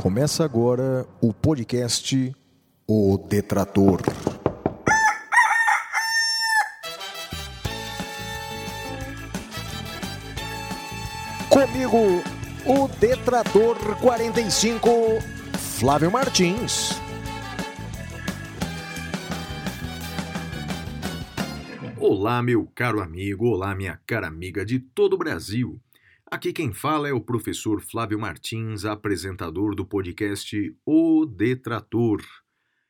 Começa agora o podcast O Detrator. Comigo, o Detrator 45, Flávio Martins. Olá, meu caro amigo, olá, minha cara amiga de todo o Brasil. Aqui quem fala é o professor Flávio Martins, apresentador do podcast O Detrator.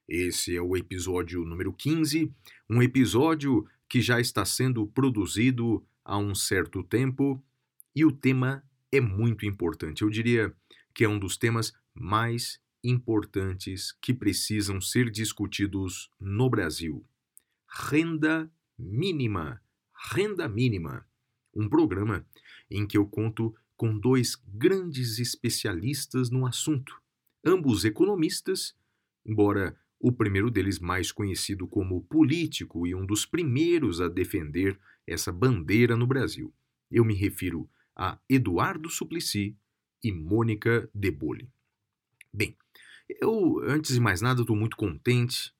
Esse é o episódio número 15, um episódio que já está sendo produzido há um certo tempo e o tema é muito importante. Eu diria que é um dos temas mais importantes que precisam ser discutidos no Brasil. Renda mínima. Renda mínima. Um programa em que eu conto com dois grandes especialistas no assunto, ambos economistas, embora o primeiro deles mais conhecido como político e um dos primeiros a defender essa bandeira no Brasil. Eu me refiro a Eduardo Suplicy e Mônica Debole. Bem, eu, antes de mais nada, estou muito contente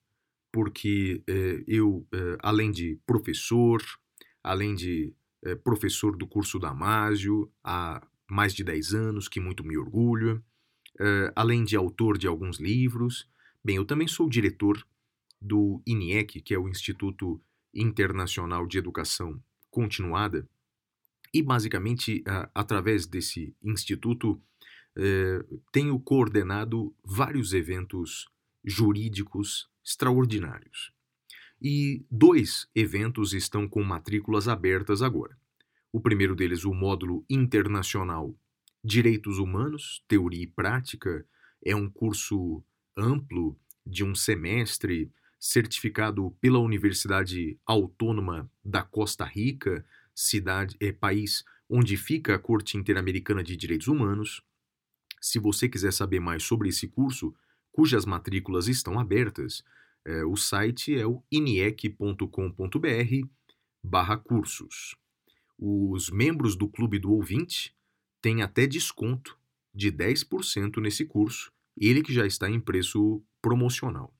porque eh, eu, eh, além de professor, além de eh, professor do curso Damásio há mais de 10 anos, que muito me orgulha, além de autor de alguns livros, bem, eu também sou diretor do INIEC, que é o Instituto Internacional de Educação Continuada, e basicamente, através desse instituto, tenho coordenado vários eventos jurídicos extraordinários. E dois eventos estão com matrículas abertas agora. O primeiro deles, o módulo internacional Direitos Humanos, Teoria e Prática, é um curso amplo de um semestre, certificado pela Universidade Autônoma da Costa Rica, cidade é país onde fica a Corte Interamericana de Direitos Humanos. Se você quiser saber mais sobre esse curso, cujas matrículas estão abertas, é, o site é o iniec.com.br barra cursos. Os membros do Clube do Ouvinte têm até desconto de 10% nesse curso, ele que já está em preço promocional.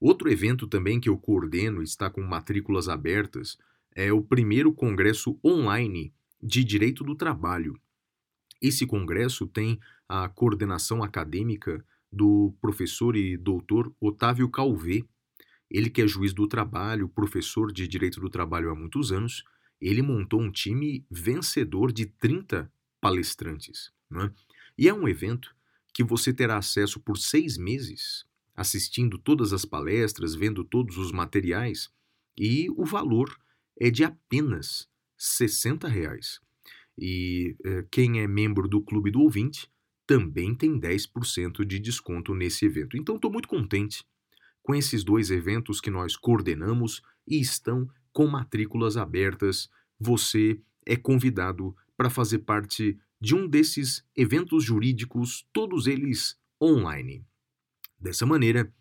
Outro evento também que eu coordeno está com matrículas abertas é o primeiro congresso online de Direito do Trabalho. Esse congresso tem a coordenação acadêmica do professor e doutor Otávio Calvé. Ele que é juiz do trabalho, professor de Direito do Trabalho há muitos anos, ele montou um time vencedor de 30 palestrantes. Né? E é um evento que você terá acesso por seis meses, assistindo todas as palestras, vendo todos os materiais, e o valor é de apenas 60 reais. E eh, quem é membro do Clube do Ouvinte também tem 10% de desconto nesse evento. Então estou muito contente com esses dois eventos que nós coordenamos e estão com matrículas abertas. Você é convidado para fazer parte de um desses eventos jurídicos, todos eles online. Dessa maneira,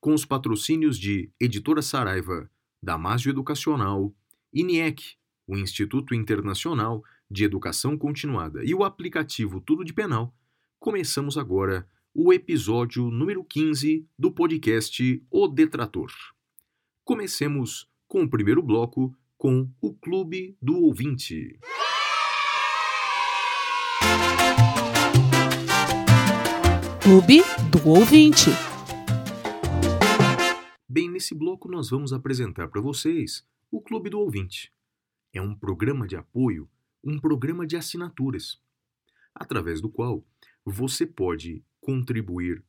com os patrocínios de Editora Saraiva, Damásio Educacional, INIEC, o Instituto Internacional de Educação Continuada, e o aplicativo Tudo de Penal, começamos agora o episódio número 15 do podcast O Detrator. Comecemos com o primeiro bloco com o Clube do Ouvinte. Clube do Ouvinte. Bem, nesse bloco nós vamos apresentar para vocês o Clube do Ouvinte. É um programa de apoio, um programa de assinaturas, através do qual você pode contribuir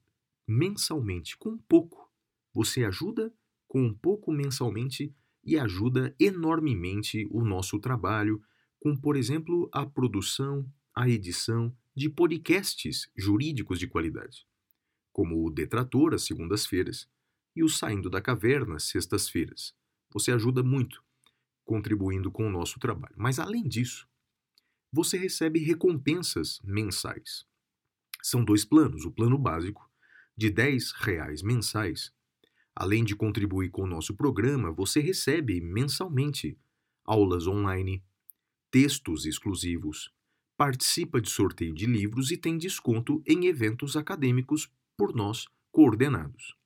mensalmente com pouco. Você ajuda com um pouco mensalmente e ajuda enormemente o nosso trabalho com, por exemplo, a produção, a edição de podcasts jurídicos de qualidade, como o Detrator às segundas-feiras e o Saindo da Caverna às sextas-feiras. Você ajuda muito contribuindo com o nosso trabalho. Mas, além disso, você recebe recompensas mensais. São dois planos. O plano básico, de R$ reais mensais. Além de contribuir com o nosso programa, você recebe mensalmente aulas online, textos exclusivos, participa de sorteio de livros e tem desconto em eventos acadêmicos por nós coordenados.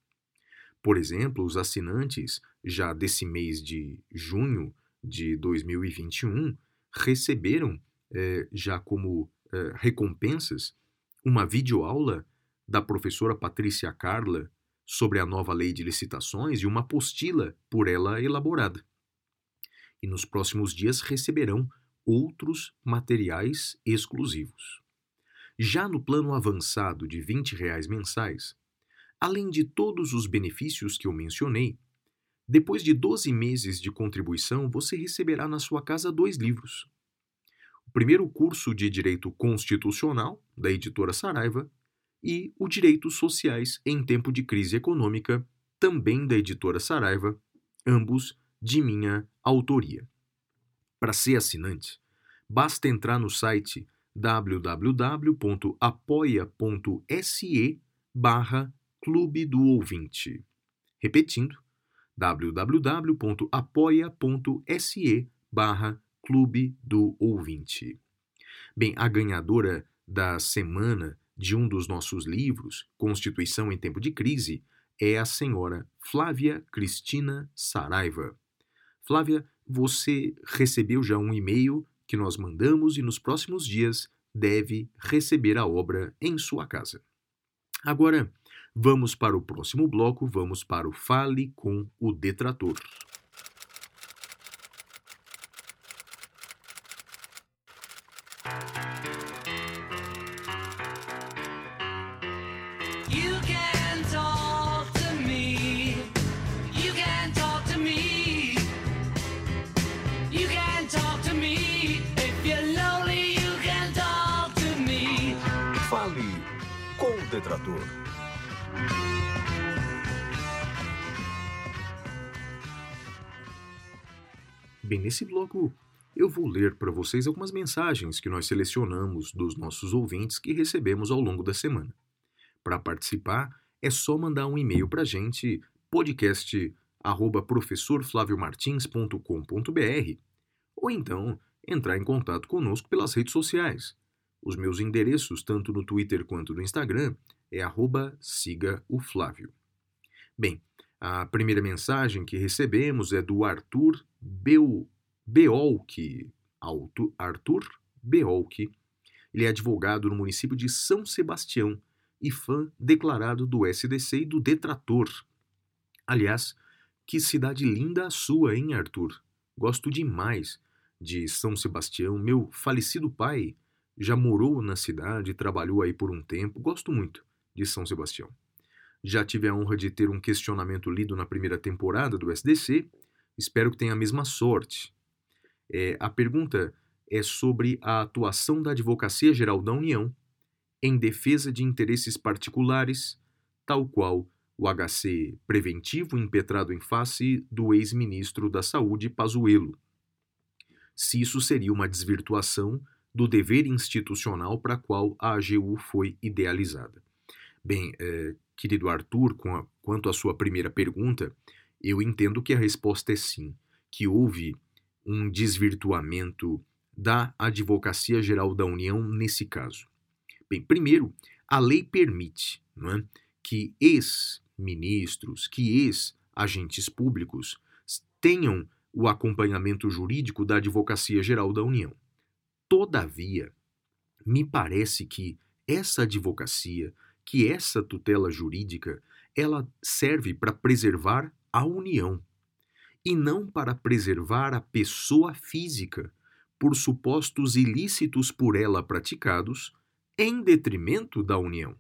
Por exemplo, os assinantes já desse mês de junho de 2021 receberam, eh, já como eh, recompensas, uma videoaula da professora Patrícia Carla sobre a nova lei de licitações e uma apostila por ela elaborada. E nos próximos dias receberão outros materiais exclusivos. Já no plano avançado de 20 reais mensais, além de todos os benefícios que eu mencionei, depois de 12 meses de contribuição, você receberá na sua casa dois livros. O primeiro curso de Direito Constitucional, da editora Saraiva, e o Direitos Sociais em Tempo de Crise Econômica, também da editora Saraiva, ambos de minha autoria. Para ser assinante, basta entrar no site www.apoia.se barra Clube do Ouvinte. Repetindo, www.apoia.se barra Clube do Ouvinte. Bem, a ganhadora da semana de um dos nossos livros, Constituição em Tempo de Crise, é a senhora Flávia Cristina Saraiva. Flávia, você recebeu já um e-mail que nós mandamos e nos próximos dias deve receber a obra em sua casa. Agora, vamos para o próximo bloco, vamos para o Fale com o Detrator. Eu vou ler para vocês algumas mensagens que nós selecionamos dos nossos ouvintes que recebemos ao longo da semana. Para participar, é só mandar um e-mail para a gente, podcast@professorflaviomartins.com.br, ou então entrar em contato conosco pelas redes sociais. Os meus endereços, tanto no Twitter quanto no Instagram, é arroba siga o Flávio. Bem, a primeira mensagem que recebemos é do Arthur Beu, Beolk. Arthur Beolk. Ele é advogado no município de São Sebastião e fã declarado do SDC e do Detrator. Aliás, que cidade linda a sua, hein, Arthur? Gosto demais de São Sebastião. Meu falecido pai já morou na cidade, trabalhou aí por um tempo, gosto muito de São Sebastião. Já tive a honra de ter um questionamento lido na primeira temporada do SDC, espero que tenha a mesma sorte. É, a pergunta é sobre a atuação da Advocacia Geral da União em defesa de interesses particulares, tal qual o HC preventivo impetrado em face do ex-ministro da Saúde Pazuello. Se isso seria uma desvirtuação do dever institucional para qual a AGU foi idealizada. Bem, é, querido Arthur, a, quanto à sua primeira pergunta, eu entendo que a resposta é sim, que houve um desvirtuamento da Advocacia Geral da União nesse caso. Bem, primeiro, a lei permite é, que ex-ministros, que ex-agentes públicos tenham o acompanhamento jurídico da Advocacia Geral da União. Todavia, me parece que essa advocacia, que essa tutela jurídica, ela serve para preservar a união e não para preservar a pessoa física por supostos ilícitos por ela praticados em detrimento da união.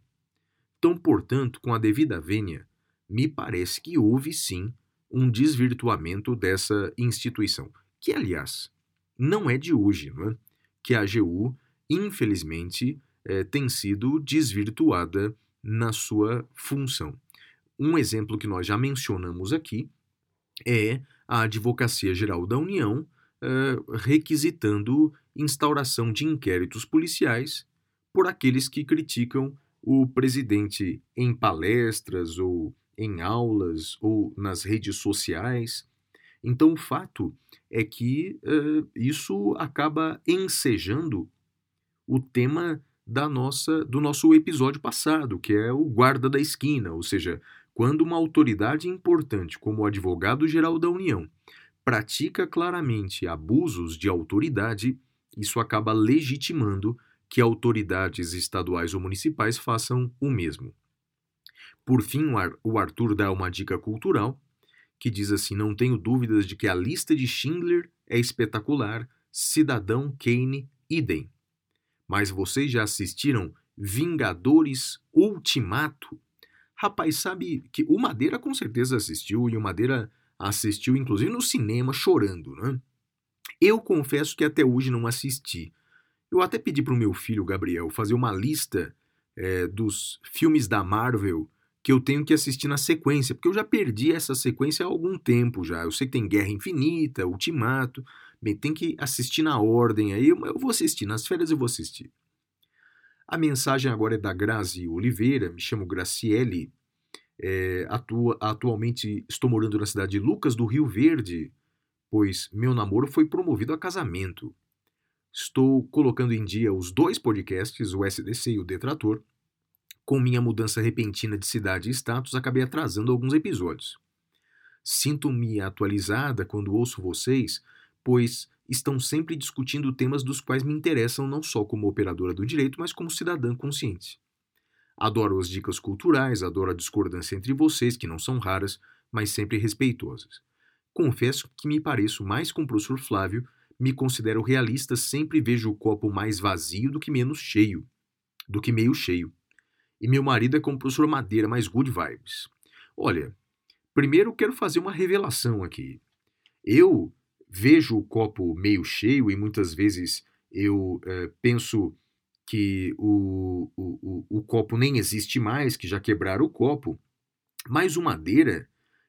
Então, portanto, com a devida vênia, me parece que houve sim um desvirtuamento dessa instituição, que, aliás, não é de hoje, não é? que a AGU, infelizmente, é, tem sido desvirtuada na sua função. Um exemplo que nós já mencionamos aqui é a Advocacia Geral da União é, requisitando instauração de inquéritos policiais por aqueles que criticam o presidente em palestras ou em aulas ou nas redes sociais. Então, o fato é que uh, isso acaba ensejando o tema da nossa do nosso episódio passado, que é o guarda da esquina, ou seja, quando uma autoridade importante como o advogado-geral da União pratica claramente abusos de autoridade, isso acaba legitimando que autoridades estaduais ou municipais façam o mesmo. Por fim, o Arthur dá uma dica cultural que diz assim: Não tenho dúvidas de que a lista de Schindler é espetacular, Cidadão Kane, idem. Mas vocês já assistiram Vingadores Ultimato? Rapaz, sabe que o Madeira com certeza assistiu e o Madeira assistiu inclusive no cinema chorando, né? Eu confesso que até hoje não assisti. Eu até pedi para o meu filho Gabriel fazer uma lista é, dos filmes da Marvel que eu tenho que assistir na sequência, porque eu já perdi essa sequência há algum tempo já. Eu sei que tem Guerra Infinita, Ultimato, bem, tem que assistir na ordem aí, eu vou assistir, nas férias eu vou assistir. A mensagem agora é da Grazi Oliveira, me chamo Graciele, é, atua, atualmente estou morando na cidade de Lucas do Rio Verde, pois meu namoro foi promovido a casamento. Estou colocando em dia os dois podcasts, o SDC e o Detrator, com minha mudança repentina de cidade e status, acabei atrasando alguns episódios. Sinto-me atualizada quando ouço vocês, pois estão sempre discutindo temas dos quais me interessam não só como operadora do direito, mas como cidadã consciente. Adoro as dicas culturais, adoro a discordância entre vocês, que não são raras, mas sempre respeitosas. Confesso que me pareço mais com o professor Flávio, me considero realista, sempre vejo o copo mais vazio do que menos cheio, do que meio cheio e meu marido é como o professor Madeira, mais good vibes. Olha, primeiro quero fazer uma revelação aqui. Eu vejo o copo meio cheio e muitas vezes eu é, penso que o, o, o, o copo nem existe mais, que já quebraram o copo. Mas o Madeira,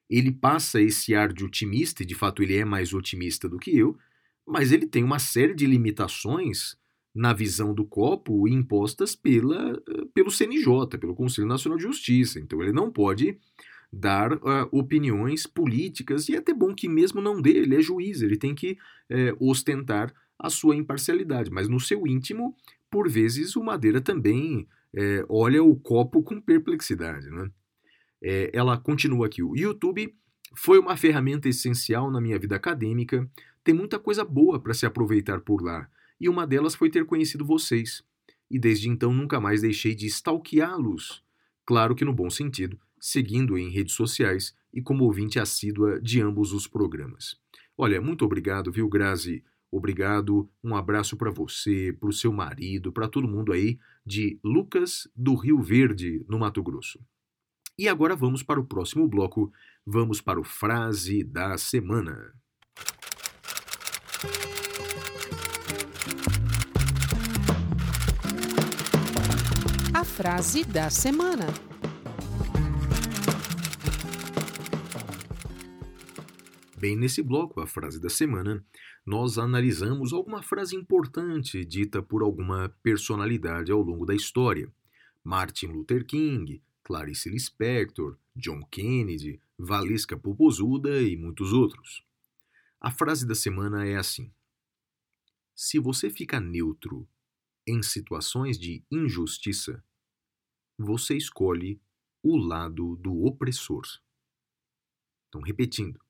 ele passa esse ar de otimista, e de fato ele é mais otimista do que eu, mas ele tem uma série de limitações na visão do copo impostas pela, pelo CNJ, pelo Conselho Nacional de Justiça. Então ele não pode dar uh, opiniões políticas, e é até bom que mesmo não dê, ele é juiz, ele tem que uh, ostentar a sua imparcialidade, mas no seu íntimo, por vezes, o Madeira também uh, olha o copo com perplexidade. Né? ela continua aqui, o YouTube foi uma ferramenta essencial na minha vida acadêmica, tem muita coisa boa para se aproveitar por lá, e uma delas foi ter conhecido vocês, e desde então nunca mais deixei de stalkeá-los. Claro que no bom sentido, seguindo em redes sociais e como ouvinte assídua de ambos os programas. Olha, muito obrigado, viu, Grazi? Obrigado, um abraço para você, para o seu marido, para todo mundo aí de Lucas do Rio Verde, no Mato Grosso. E agora vamos para o próximo bloco, vamos para o Frase da Semana. frase da semana. Bem, nesse bloco, a frase da semana, nós analisamos alguma frase importante dita por alguma personalidade ao longo da história. Martin Luther King, Clarice Lispector, John Kennedy, Valesca Popozuda e muitos outros. A frase da semana é assim: Se você fica neutro em situações de injustiça, você escolhe o lado do opressor. Então, repetindo: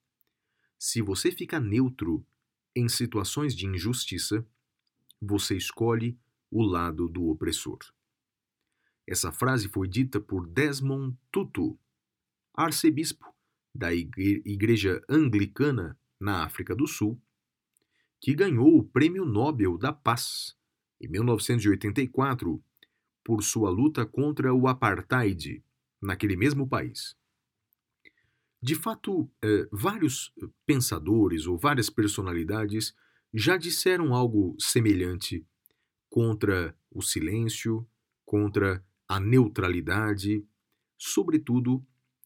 se você fica neutro em situações de injustiça, você escolhe o lado do opressor. Essa frase foi dita por Desmond Tutu, arcebispo da Igreja Anglicana na África do Sul, que ganhou o Prêmio Nobel da Paz em 1984 por sua luta contra o apartheid naquele mesmo país. De fato, eh, vários pensadores ou várias personalidades já disseram algo semelhante contra o silêncio, contra a neutralidade, sobretudo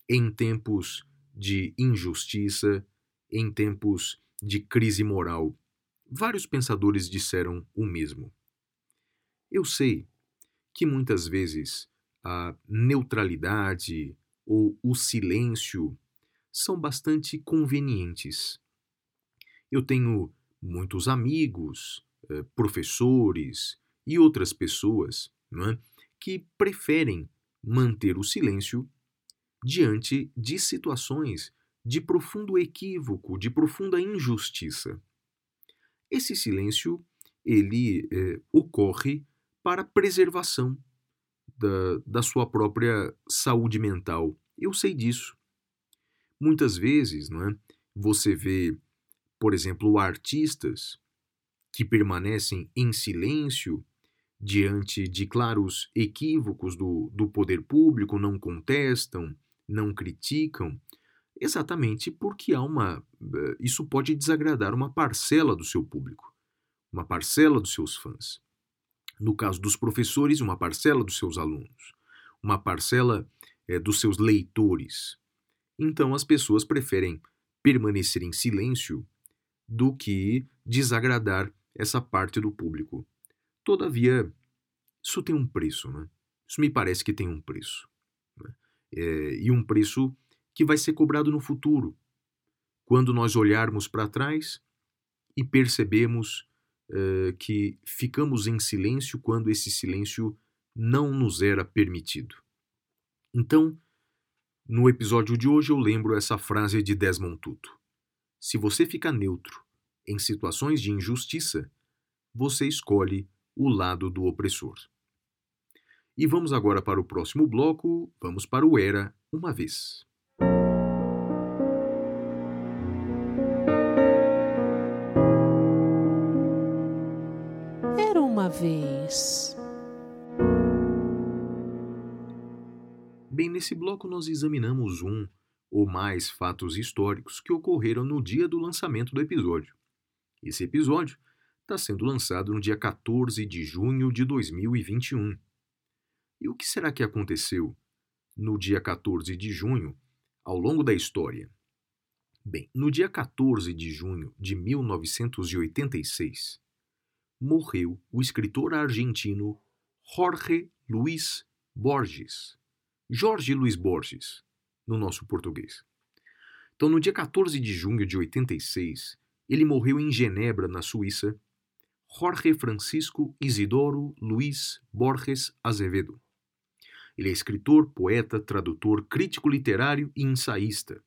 em tempos de injustiça, em tempos de crise moral. Vários pensadores disseram o mesmo. Eu sei que muitas vezes a neutralidade ou o silêncio são bastante convenientes. Eu tenho muitos amigos, eh, professores e outras pessoas é? que preferem manter o silêncio diante de situações de profundo equívoco, de profunda injustiça. Esse silêncio ele é, ocorre para preservação da, da sua própria saúde mental. Eu sei disso. Muitas vezes, não é? Você vê, por exemplo, artistas que permanecem em silêncio diante de claros equívocos do, do poder público, não contestam, não criticam, exatamente porque há uma. Eh, isso pode desagradar uma parcela do seu público, uma parcela dos seus fãs. No caso dos professores, uma parcela dos seus alunos, uma parcela é, dos seus leitores. Então as pessoas preferem permanecer em silêncio do que desagradar essa parte do público. Todavia, isso tem um preço, né? Isso me parece que tem um preço. Né? É, e um preço que vai ser cobrado no futuro, quando nós olharmos para trás e percebemos uh, que ficamos em silêncio quando esse silêncio não nos era permitido. Então, no episódio de hoje eu lembro essa frase de Desmond Tutu: Se você fica neutro em situações de injustiça, você escolhe o lado do opressor. E vamos agora para o próximo bloco, vamos para o Era uma vez. uma vez. Bem, nesse bloco nós examinamos um ou mais fatos históricos que ocorreram no dia do lançamento do episódio. Esse episódio está sendo lançado no dia 14 de junho de 2021. E o que será que aconteceu no dia 14 de junho ao longo da história? Bem, no dia 14 de junho de 1986, morreu o escritor argentino Jorge Luiz Borges. Jorge Luiz Borges, no nosso português. Então, no dia 14 de junho de 86, ele morreu em Genebra, na Suíça, Jorge Francisco Isidoro Luiz Borges Azevedo. Ele é escritor, poeta, tradutor, crítico literário e ensaísta.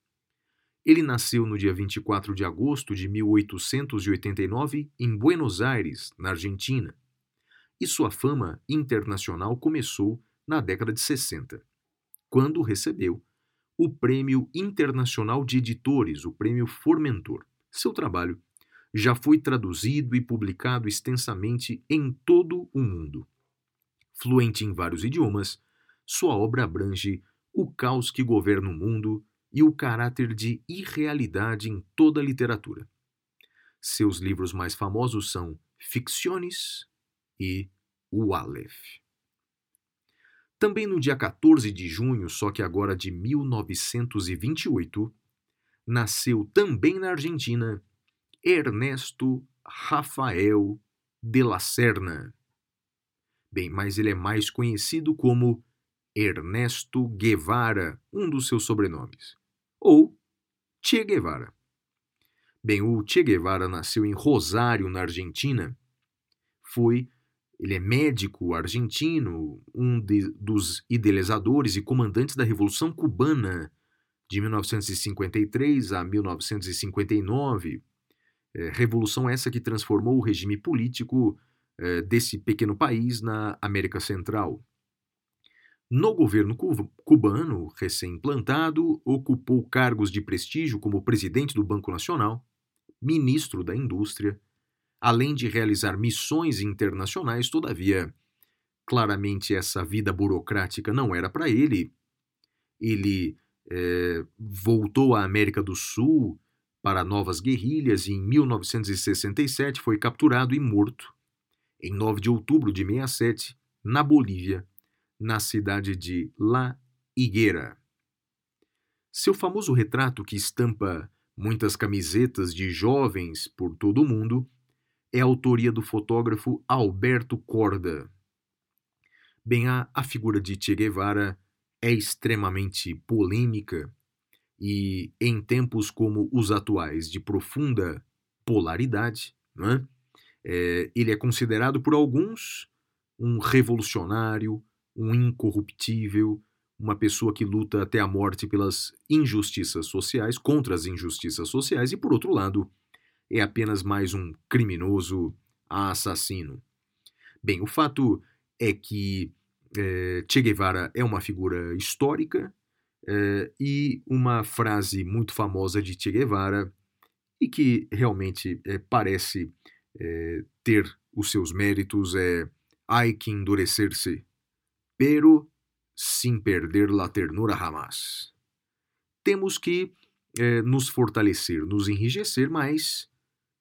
Ele nasceu no dia 24 de agosto de 1889 em Buenos Aires, na Argentina, e sua fama internacional começou na década de 60, quando recebeu o Prêmio Internacional de Editores, o Prêmio Formentor. Seu trabalho já foi traduzido e publicado extensamente em todo o mundo. Fluente em vários idiomas, sua obra abrange o caos que governa o mundo e o caráter de irrealidade em toda a literatura. Seus livros mais famosos são Ficciones e O Aleph. Também no dia 14 de junho, só que agora de 1928, nasceu também na Argentina Ernesto Rafael de la Serna. Bem, mas ele é mais conhecido como Ernesto Guevara, um dos seus sobrenomes ou Che Guevara. Bem, o Che Guevara nasceu em Rosário, na Argentina. Foi, ele é médico argentino, um de, dos idealizadores e comandantes da Revolução Cubana de 1953 a 1959. É, revolução essa que transformou o regime político é, desse pequeno país na América Central. No governo cubano, recém-implantado, ocupou cargos de prestígio como presidente do Banco Nacional, ministro da Indústria, além de realizar missões internacionais, todavia, claramente essa vida burocrática não era para ele. Ele é, voltou à América do Sul para novas guerrilhas e em 1967 foi capturado e morto, em 9 de outubro de 67, na Bolívia, na cidade de La Higuera. Seu famoso retrato, que estampa muitas camisetas de jovens por todo o mundo, é autoria do fotógrafo Alberto Corda. Bem, a, a figura de Che Guevara é extremamente polêmica e, em tempos como os atuais de profunda polaridade, é? É, ele é considerado por alguns um revolucionário, um incorruptível, uma pessoa que luta até a morte pelas injustiças sociais, contra as injustiças sociais, e por outro lado, é apenas mais um criminoso assassino. Bem, o fato é que é, Che Guevara é uma figura histórica é, e uma frase muito famosa de Che Guevara e que realmente é, parece ter os seus méritos é hay que endurecer-se, pero sem perder la ternura jamás. Temos que nos fortalecer, nos enrijecer, mas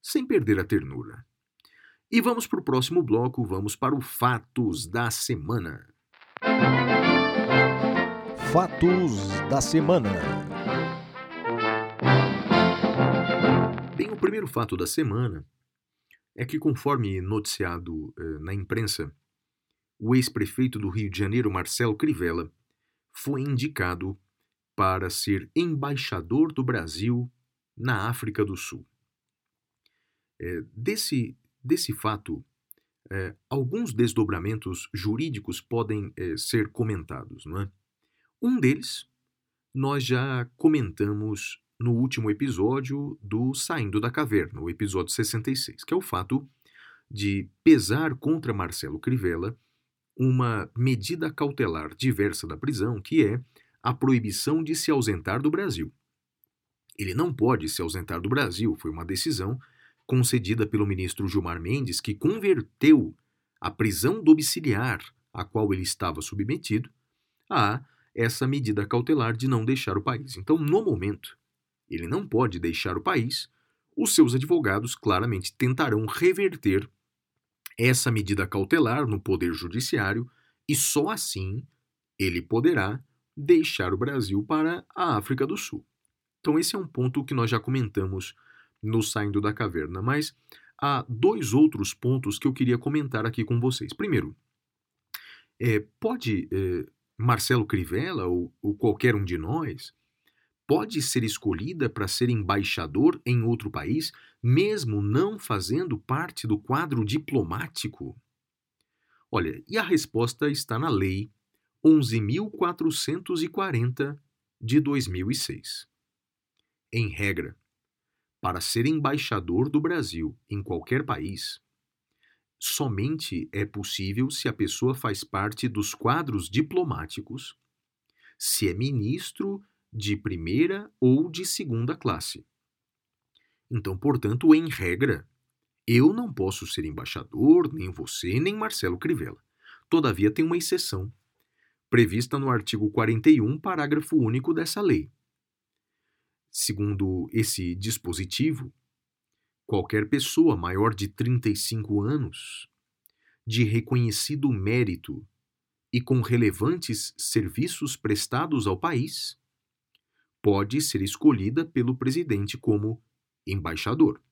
sem perder a ternura. E vamos para o próximo bloco, vamos para o Fatos da Semana. Fatos da Semana. Bem, o primeiro fato da semana é que, conforme noticiado eh, na imprensa, o ex-prefeito do Rio de Janeiro, Marcelo Crivella, foi indicado para ser embaixador do Brasil na África do Sul. É, desse, desse fato, é, alguns desdobramentos jurídicos podem é, ser comentados. Não é? Um deles nós já comentamos no último episódio do Saindo da Caverna, o episódio 66, que é o fato de pesar contra Marcelo Crivella uma medida cautelar diversa da prisão, que é a proibição de se ausentar do Brasil. Ele não pode se ausentar do Brasil, foi uma decisão concedida pelo ministro Gilmar Mendes, que converteu a prisão domiciliar a qual ele estava submetido a essa medida cautelar de não deixar o país. Então, no momento, ele não pode deixar o país, os seus advogados claramente tentarão reverter essa medida cautelar no Poder Judiciário e só assim ele poderá deixar o Brasil para a África do Sul. Então, esse é um ponto que nós já comentamos no Saindo da Caverna, mas há dois outros pontos que eu queria comentar aqui com vocês. Primeiro, é, pode é, Marcelo Crivella ou, ou qualquer um de nós pode ser escolhida para ser embaixador em outro país, mesmo não fazendo parte do quadro diplomático? Olha, e a resposta está na Lei 11.440 de 2006. Em regra, para ser embaixador do Brasil em qualquer país, somente é possível se a pessoa faz parte dos quadros diplomáticos, se é ministro de primeira ou de segunda classe. Então, portanto, em regra, eu não posso ser embaixador, nem você, nem Marcelo Crivella. Todavia, tem uma exceção, prevista no artigo 41, parágrafo único dessa lei. Segundo esse dispositivo, qualquer pessoa maior de 35 anos, de reconhecido mérito e com relevantes serviços prestados ao país, pode ser escolhida pelo presidente como embaixador.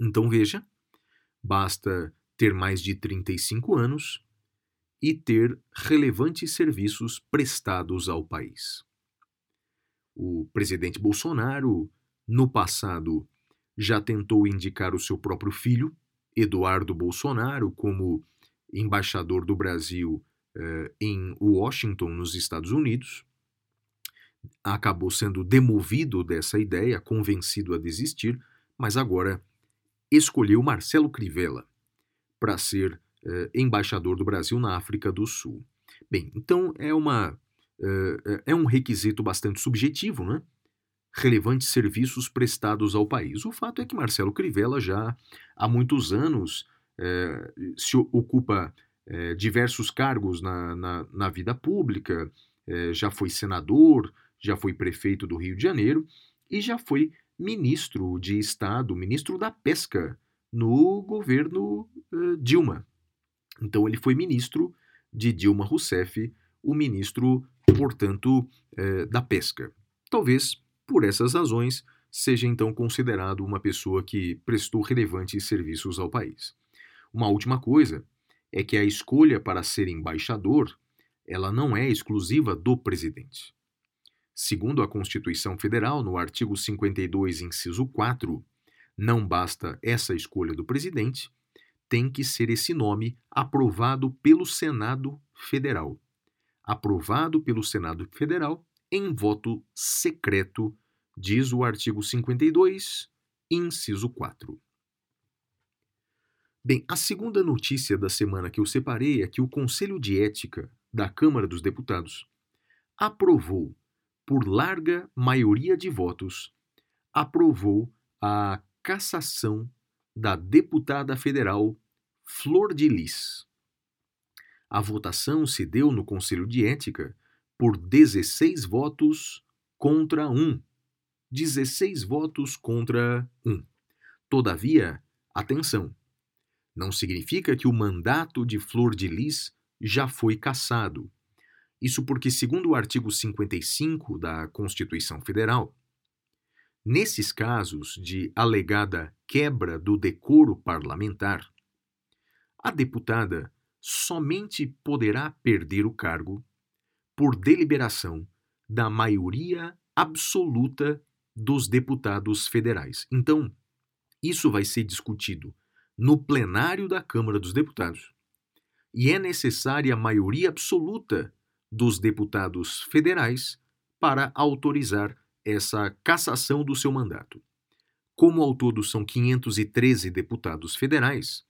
Então veja, basta ter mais de 35 anos e ter relevantes serviços prestados ao país. O presidente Bolsonaro, no passado, já tentou indicar o seu próprio filho, Eduardo Bolsonaro, como embaixador do Brasil eh, em Washington, nos Estados Unidos. Acabou sendo demovido dessa ideia, convencido a desistir, mas agora escolheu Marcelo Crivella para ser eh, embaixador do Brasil na África do Sul. Bem, então é uma é, é um requisito bastante subjetivo, né? Relevantes serviços prestados ao país. O fato é que Marcelo Crivella já há muitos anos é, se ocupa é, diversos cargos na, na, na vida pública, é, já foi senador, já foi prefeito do Rio de Janeiro e já foi ministro de Estado, ministro da Pesca no governo Dilma. Então ele foi ministro de Dilma Rousseff, o ministro portanto, é, da pesca. Talvez, por essas razões, seja então considerado uma pessoa que prestou relevantes serviços ao país. Uma última coisa é que a escolha para ser embaixador, ela não é exclusiva do presidente. Segundo a Constituição Federal, no artigo 52, inciso 4, não basta essa escolha do presidente, tem que ser esse nome aprovado pelo Senado Federal. Aprovado pelo Senado Federal em voto secreto, diz o artigo 52, inciso 4. Bem, a segunda notícia da semana que eu separei é que o Conselho de Ética da Câmara dos Deputados aprovou, por larga maioria de votos, aprovou a cassação da deputada federal Flor de Lis. A votação se deu no Conselho de Ética por 16 votos contra 1. 16 votos contra 1. Todavia, atenção, não significa que o mandato de Flor de Lis já foi cassado. Isso porque, segundo o artigo 55 da Constituição Federal, nesses casos de alegada quebra do decoro parlamentar, a deputada somente poderá perder o cargo por deliberação da maioria absoluta dos deputados federais. Então, isso vai ser discutido no plenário da Câmara dos Deputados. E é necessária a maioria absoluta dos deputados federais para autorizar essa cassação do seu mandato. Como ao todo são 513 deputados federais,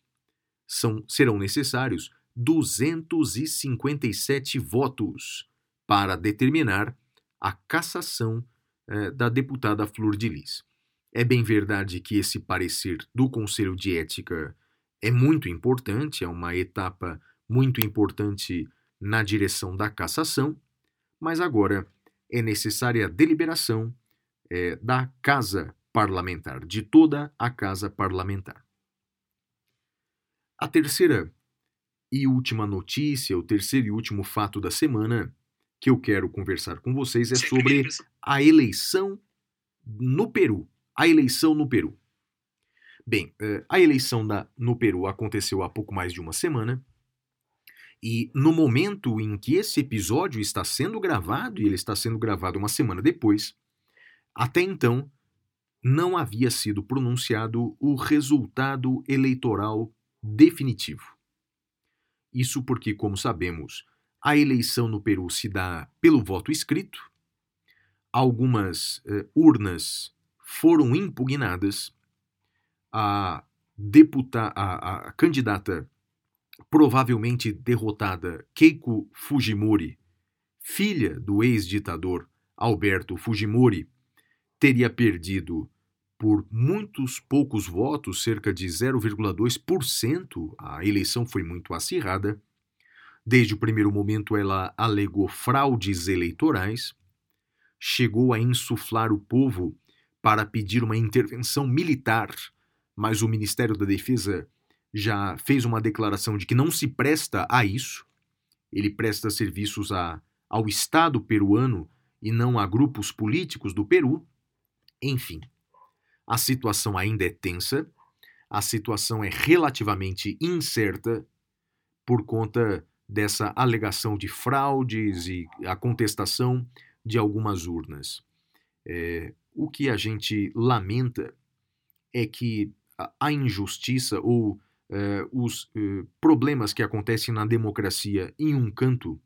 são, serão necessários 257 votos para determinar a cassação eh, da deputada Flor de Lis. É bem verdade que esse parecer do Conselho de Ética é muito importante, é uma etapa muito importante na direção da cassação, mas agora é necessária a deliberação é, da Casa Parlamentar, de toda a Casa Parlamentar. A terceira e última notícia, o terceiro e último fato da semana que eu quero conversar com vocês é sobre a eleição no Peru a eleição no Peru. Bem, eh, a eleição da, no Peru aconteceu há pouco mais de uma semana. E no momento em que esse episódio está sendo gravado, e ele está sendo gravado uma semana depois, até então não havia sido pronunciado o resultado eleitoral definitivo. Isso porque, como sabemos, a eleição no Peru se dá pelo voto escrito. Algumas eh, urnas foram impugnadas, a, deputa, a, a candidata provavelmente derrotada Keiko Fujimori, filha do ex-ditador Alberto Fujimori, teria perdido por muitos poucos votos, cerca de 0,2%. A eleição foi muito acirrada. Desde o primeiro momento, ela alegou fraudes eleitorais, chegou a insuflar o povo para pedir uma intervenção militar, mas o Ministério da Defesa já fez uma declaração de que não se presta a isso. Ele presta serviços a, ao Estado peruano e não a grupos políticos do Peru. Enfim, a situação ainda é tensa, a situação é relativamente incerta por conta dessa alegação de fraudes e a contestação de algumas urnas. É, o que a gente lamenta é que a injustiça ou uh, os uh, problemas que acontecem na democracia em um canto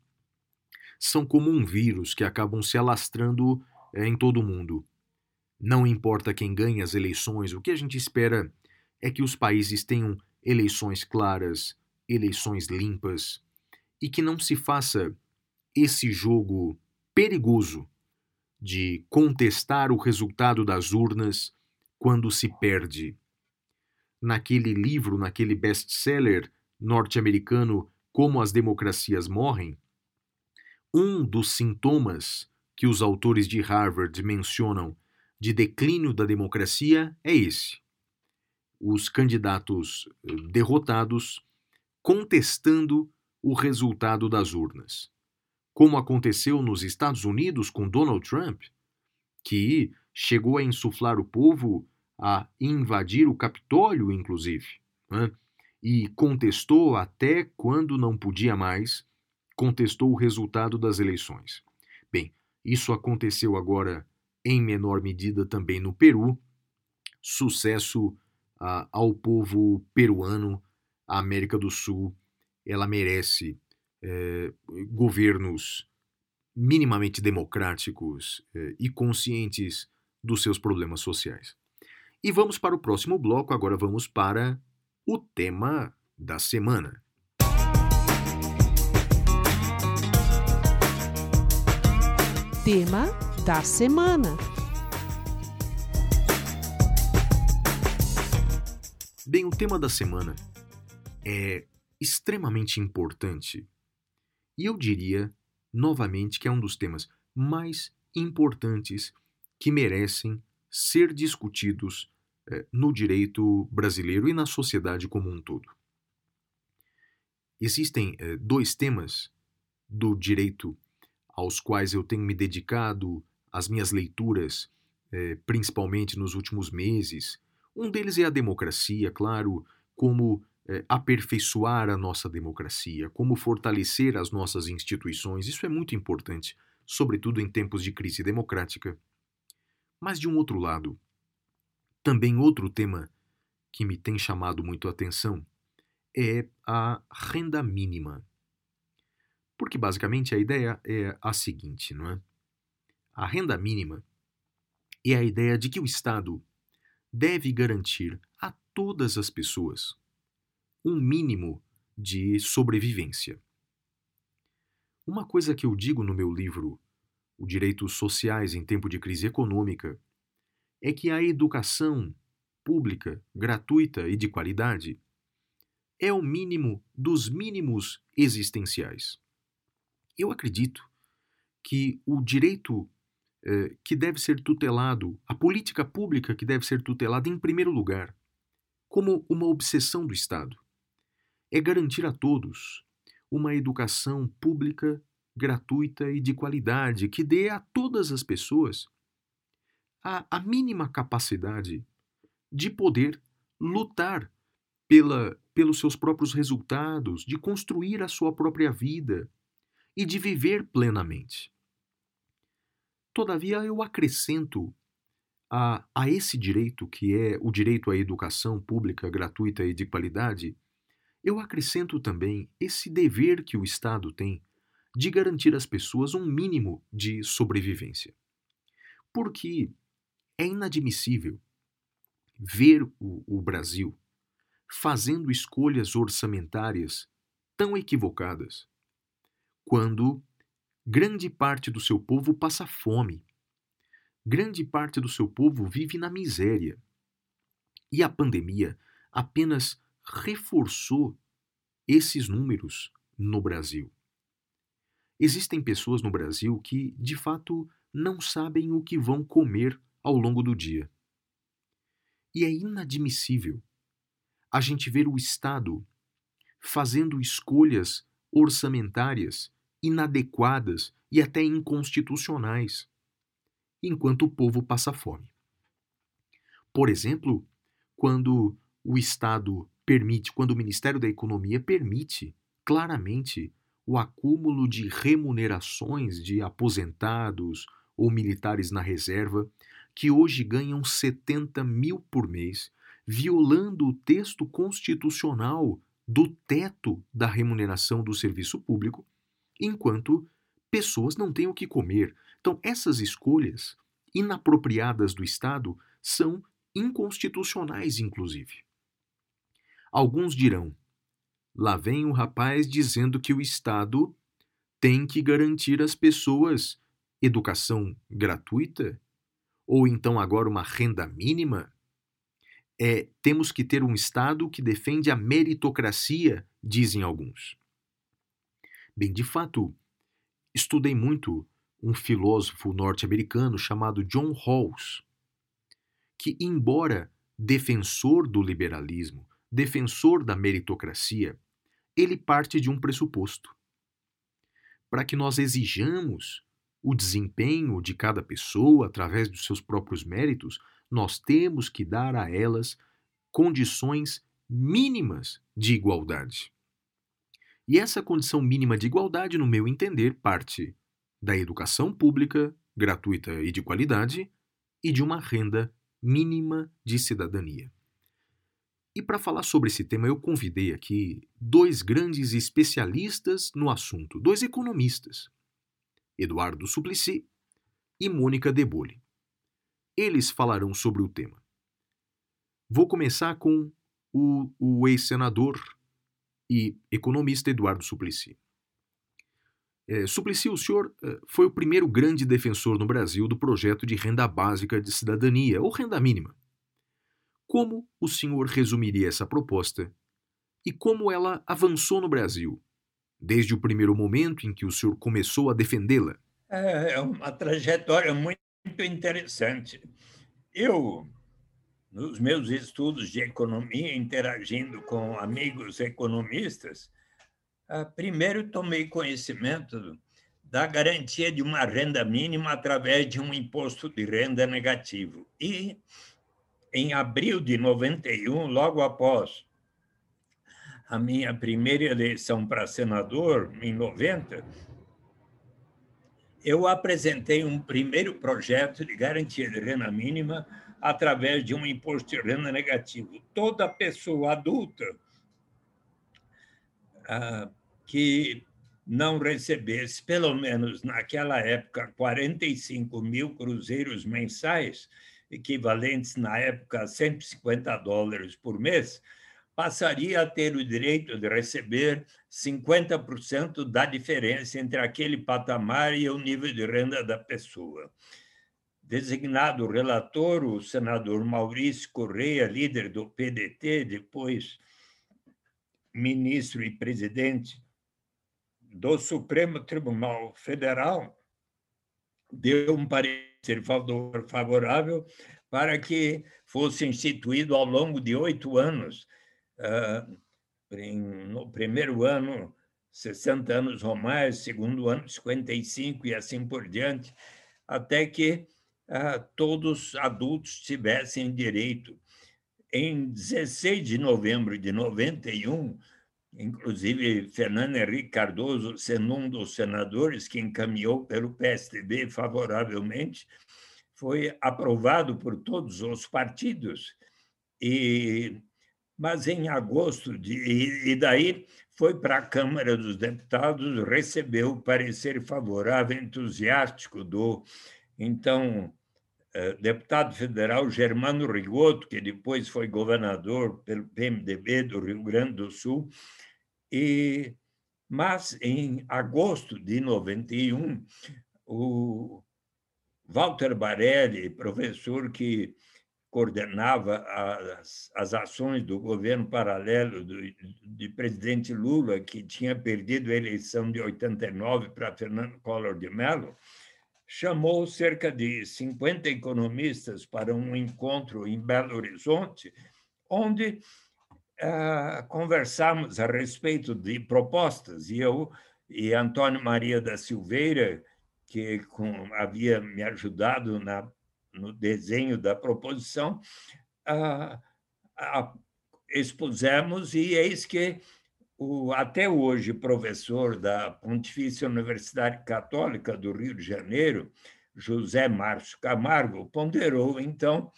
são como um vírus que acabam se alastrando uh, em todo o mundo. Não importa quem ganha as eleições, o que a gente espera é que os países tenham eleições claras, eleições limpas e que não se faça esse jogo perigoso de contestar o resultado das urnas quando se perde. Naquele livro, naquele best-seller norte-americano Como as Democracias Morrem, um dos sintomas que os autores de Harvard mencionam de declínio da democracia é esse: os candidatos eh, derrotados contestando o resultado das urnas como aconteceu nos Estados Unidos com Donald Trump, que chegou a insuflar o povo a invadir o Capitólio, inclusive, né? e contestou até quando não podia mais, contestou o resultado das eleições. Bem, isso aconteceu agora em menor medida também no Peru. Sucesso uh, ao povo peruano, a América do Sul ela merece é, governos minimamente democráticos é, e conscientes dos seus problemas sociais. E vamos para o próximo bloco, agora vamos para o tema da semana. Tema da semana. Bem, o tema da semana é extremamente importante e eu diria novamente que é um dos temas mais importantes que merecem ser discutidos eh, no direito brasileiro e na sociedade como um todo. Existem eh, dois temas do direito aos quais eu tenho me dedicado as minhas leituras, eh, principalmente nos últimos meses. Um deles é a democracia, claro, como aperfeiçoar a nossa democracia, como fortalecer as nossas instituições. Isso é muito importante, sobretudo em tempos de crise democrática. Mas, de um outro lado, também outro tema que me tem chamado muito a atenção é a renda mínima. Porque basicamente a ideia é a seguinte, não é? A renda mínima é a ideia de que o Estado deve garantir a todas as pessoas um mínimo de sobrevivência. Uma coisa que eu digo no meu livro, O Direitos Sociais em Tempo de Crise Econômica, é que a educação pública, gratuita e de qualidade é o mínimo dos mínimos existenciais. Eu acredito que o direito que deve ser tutelado, a política pública que deve ser tutelada em primeiro lugar, como uma obsessão do Estado, é garantir a todos uma educação pública, gratuita e de qualidade que dê a todas as pessoas a, a mínima capacidade de poder lutar pela, pelos seus próprios resultados, de construir a sua própria vida e de viver plenamente. Todavia, eu acrescento a, a esse direito, que é o direito à educação pública, gratuita e de qualidade, eu acrescento também esse dever que o Estado tem de garantir às pessoas um mínimo de sobrevivência. Porque é inadmissível ver o, o Brasil fazendo escolhas orçamentárias tão equivocadas quando grande parte do seu povo passa fome, grande parte do seu povo vive na miséria. E a pandemia apenas reforçou esses números no Brasil. Existem pessoas no Brasil que, de fato, não sabem o que vão comer ao longo do dia. E é inadmissível a gente ver o Estado fazendo escolhas orçamentárias inadequadas e até inconstitucionais, enquanto o povo passa fome. Por exemplo, quando o Estado permite, quando o Ministério da Economia permite claramente o acúmulo de remunerações de aposentados ou militares na reserva que hoje ganham 70 mil por mês, violando o texto constitucional do teto da remuneração do serviço público, enquanto pessoas não têm o que comer. Então, essas escolhas inapropriadas do Estado são inconstitucionais, inclusive. Alguns dirão: lá vem o rapaz dizendo que o Estado tem que garantir às pessoas educação gratuita ou então agora uma renda mínima? É, temos que ter um Estado que defende a meritocracia, dizem alguns. Bem, de fato, estudei muito um filósofo norte-americano chamado John Rawls, que, embora defensor do liberalismo, defensor da meritocracia, ele parte de um pressuposto. Para que nós exijamos o desempenho de cada pessoa através dos seus próprios méritos, nós temos que dar a elas condições mínimas de igualdade. E essa condição mínima de igualdade, no meu entender, parte da educação pública, gratuita e de qualidade, e de uma renda mínima de cidadania. E para falar sobre esse tema, eu convidei aqui dois grandes especialistas no assunto, dois economistas, Eduardo Suplicy e Mônica Debole. Eles falarão sobre o tema. Vou começar com o, o ex-senador e economista Eduardo Suplicy. É, Suplicy, o senhor é, foi o primeiro grande defensor no Brasil do projeto de renda básica de cidadania, ou renda mínima. Como o senhor resumiria essa proposta e como ela avançou no Brasil, desde o primeiro momento em que o senhor começou a defendê-la? É, é uma trajetória muito interessante. Eu nos meus estudos de economia, interagindo com amigos economistas, ah, primeiro tomei conhecimento da garantia de uma renda mínima através de um imposto de renda negativo. E, em abril de 91, logo após a minha primeira eleição para senador, em 90, eu apresentei um primeiro projeto de garantia de renda mínima através de um imposto de renda negativo. Toda pessoa adulta ah, que não recebesse, pelo menos naquela época, 45 mil cruzeiros mensais, equivalentes na época a 150 dólares por mês, passaria a ter o direito de receber 50% da diferença entre aquele patamar e o nível de renda da pessoa designado relator o senador Maurício Correia, líder do PDT, depois ministro e presidente do Supremo Tribunal Federal, deu um parecer favorável para que fosse instituído ao longo de oito anos, ah, no primeiro ano, 60 anos ou mais, segundo ano, 55 e assim por diante, até que todos adultos tivessem direito. Em 16 de novembro de 91, inclusive Fernando Henrique Cardoso, sendo um dos senadores que encaminhou pelo PSDB favoravelmente, foi aprovado por todos os partidos. E mas em agosto de, e daí foi para a Câmara dos Deputados, recebeu o parecer favorável entusiástico do então deputado federal Germano Rigoto, que depois foi governador pelo PMDB do Rio Grande do Sul, e mas em agosto de 91, o Walter Barelli, professor que coordenava as, as ações do governo paralelo do, de presidente Lula, que tinha perdido a eleição de 89 para Fernando Collor de Mello, chamou cerca de 50 economistas para um encontro em Belo Horizonte, onde uh, conversamos a respeito de propostas, e eu e Antônio Maria da Silveira, que com, havia me ajudado na, no desenho da proposição, uh, expusemos, e eis que o até hoje professor da Pontifícia Universidade Católica do Rio de Janeiro, José Márcio Camargo, ponderou, então,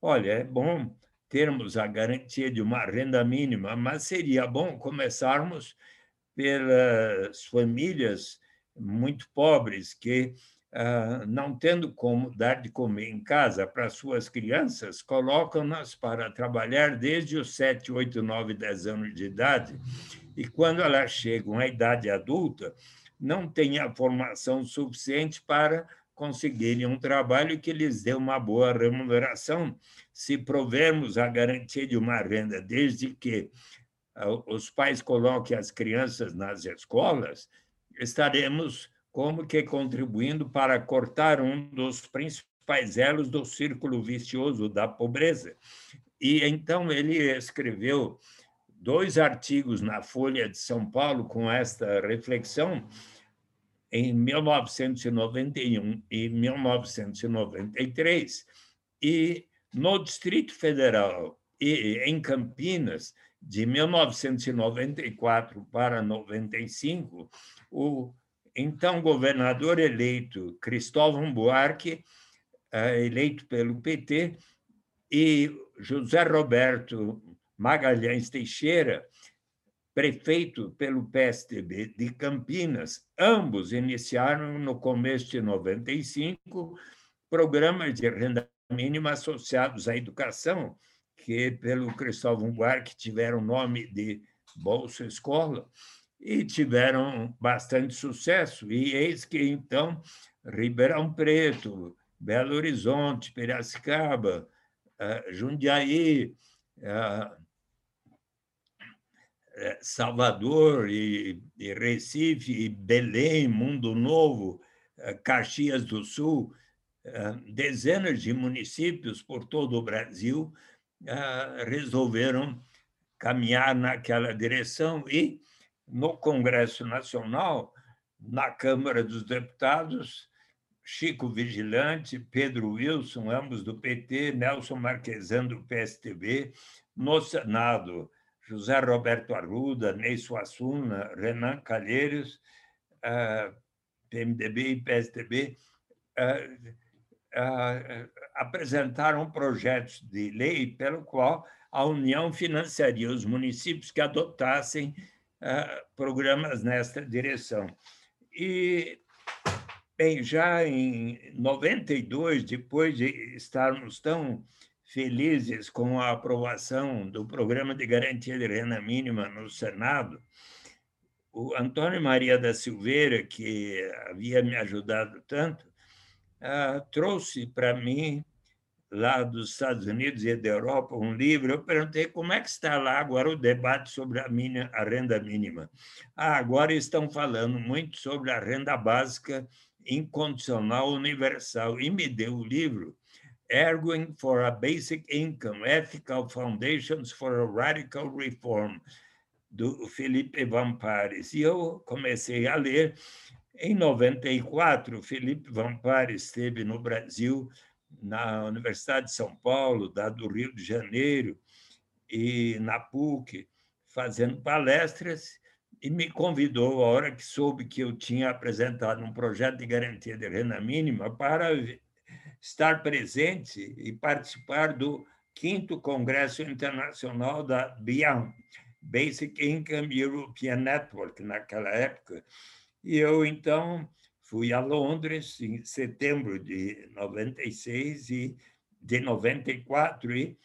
olha, é bom termos a garantia de uma renda mínima, mas seria bom começarmos pelas famílias muito pobres que, ah, não tendo como dar de comer em casa para suas crianças, colocam-nas para trabalhar desde os 7, 8, 9, 10 anos de idade e quando elas chegam à idade adulta, não têm a formação suficiente para conseguirem um trabalho que lhes dê uma boa remuneração, se provermos a garantia de uma renda, desde que ah, os pais coloquem as crianças nas escolas, estaremos como que contribuindo para cortar um dos principais elos do círculo vicioso da pobreza. E então ele escreveu dois artigos na Folha de São Paulo com esta reflexão em 1991 e 1993 e no Distrito Federal e em Campinas de 1994 para 95 o então governador eleito Cristóvão Buarque eh, eleito pelo PT e José Roberto Magalhães Teixeira, prefeito pelo PSDB de Campinas. Ambos iniciaram, no começo de 95, programas de renda mínima associados à educação, que, pelo Cristóvão Buarque, tiveram o nome de Bolsa Escola, e tiveram bastante sucesso. E eis que, então, Ribeirão Preto, Belo Horizonte, Piracicaba, eh, Jundiaí, eh, Salvador e Recife, e Belém, Mundo Novo, Caxias do Sul, dezenas de municípios por todo o Brasil resolveram caminhar naquela direção e no Congresso Nacional, na Câmara dos Deputados, Chico Vigilante, Pedro Wilson, ambos do PT, Nelson Marquesan, do PSTB, no Senado, José Roberto Arruda, Ney Suassuna, Renan Calheiros, uh, PMDB e PSDB, uh, uh, apresentaram projetos de lei pelo qual a União financiaria os municípios que adotassem programas nesta direção. E, bem, já em 92, depois de estarmos tão felizes com a aprovação do Programa de Garantia de Renda Mínima no Senado, o Antônio Maria da Silveira, que havia me ajudado tanto, trouxe para mim lá dos Estados Unidos e da Europa um livro. Eu perguntei como é que está lá agora o debate sobre a, minha, a renda mínima. Ah, agora estão falando muito sobre a renda básica incondicional universal e me deu o livro Ergoing for a Basic Income: Ethical Foundations for a Radical Reform do Felipe Van Pares. E eu comecei a ler. Em 94, Felipe Van Pares esteve no Brasil na Universidade de São Paulo, da do Rio de Janeiro e na PUC, fazendo palestras e me convidou, a hora que soube que eu tinha apresentado um projeto de garantia de renda mínima, para estar presente e participar do quinto Congresso Internacional da BIAM, Basic Income European Network, naquela época. E eu, então, Fui a Londres em setembro de 96 e de 94 e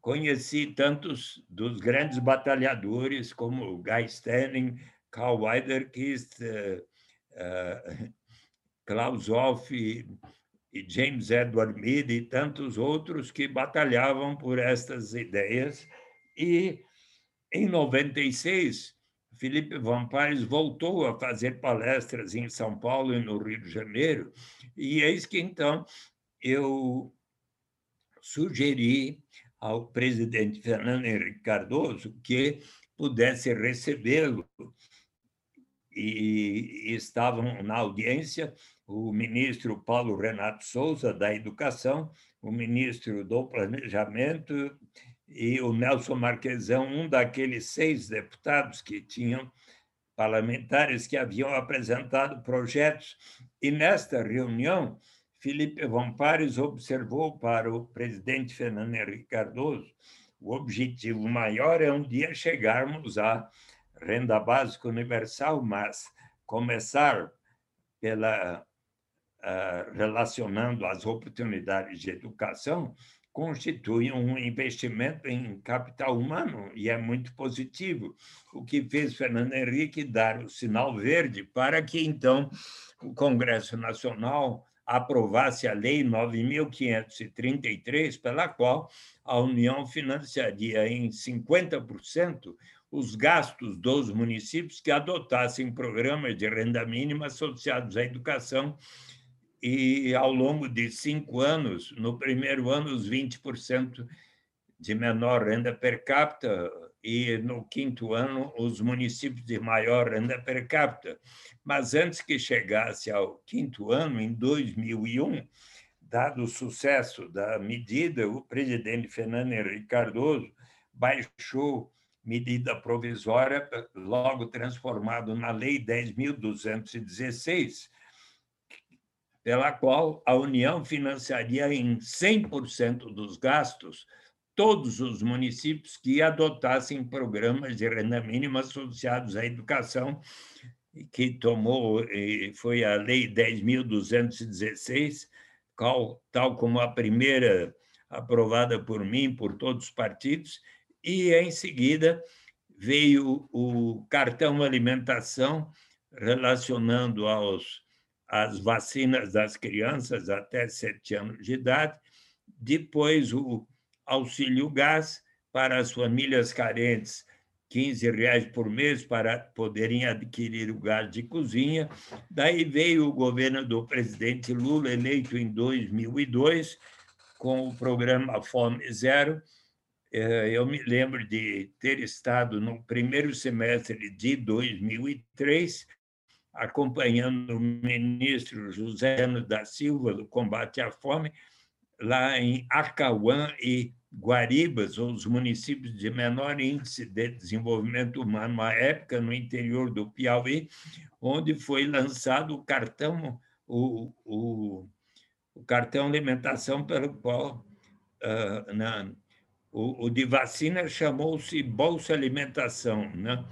conheci tantos dos grandes batalhadores como Guy Stanning, Karl Weiderkist, uh, uh, Klaus Hoff e, James Edward Mead e tantos outros que batalhavam por estas ideias. E em 96 Felipe Van Paes voltou a fazer palestras em São Paulo e no Rio de Janeiro, e eis que então eu sugeri ao presidente Fernando Henrique Cardoso que pudesse recebê-lo. E estavam na audiência o ministro Paulo Renato Souza, da Educação, o ministro do Planejamento e o Nelson Marquesão, um daqueles seis deputados que tinham parlamentares que haviam apresentado projetos. E nesta reunião, Felipe Vampares observou para o presidente Fernando Henrique Cardoso o objetivo maior é um dia chegarmos à renda básica universal, mas começar pela uh, relacionando as oportunidades de educação constitui um investimento em capital humano e é muito positivo, o que fez Fernando Henrique dar o sinal verde para que, então, o Congresso Nacional aprovasse a Lei 9.533, pela qual a União financiaria em 50% os gastos dos municípios que adotassem programas de renda mínima associados à educação e ao longo de cinco anos, no primeiro ano, os 20% de menor renda per capita, e no quinto ano, os municípios de maior renda per capita. Mas antes que chegasse ao quinto ano, em 2001, dado o sucesso da medida, o presidente Fernando Henrique Cardoso baixou medida provisória, logo transformado na Lei 10.216, pela qual a União financiaria em 100% dos gastos todos os municípios que adotassem programas de renda mínima associados à educação, que tomou, foi a Lei 10.216, tal como a primeira aprovada por mim, por todos os partidos, e, em seguida, veio o cartão alimentação, relacionando aos, as vacinas das crianças até sete anos de idade, depois o auxílio gás para as famílias carentes, 15 reais por mês para poderem adquirir o gás de cozinha. Daí veio o governo do presidente Lula, eleito em 2002, com o programa Fome Zero. É, eu me lembro de ter estado no primeiro semestre de 2003, acompanhando o ministro José da Silva do combate à fome, lá em Acauã e Guaribas, os municípios de menor índice de desenvolvimento humano uma época, no interior do Piauí, onde foi lançado o cartão, o, o, o cartão alimentação pelo qual uh, na, o, o, de vacina chamou-se Bolsa Alimentação, né?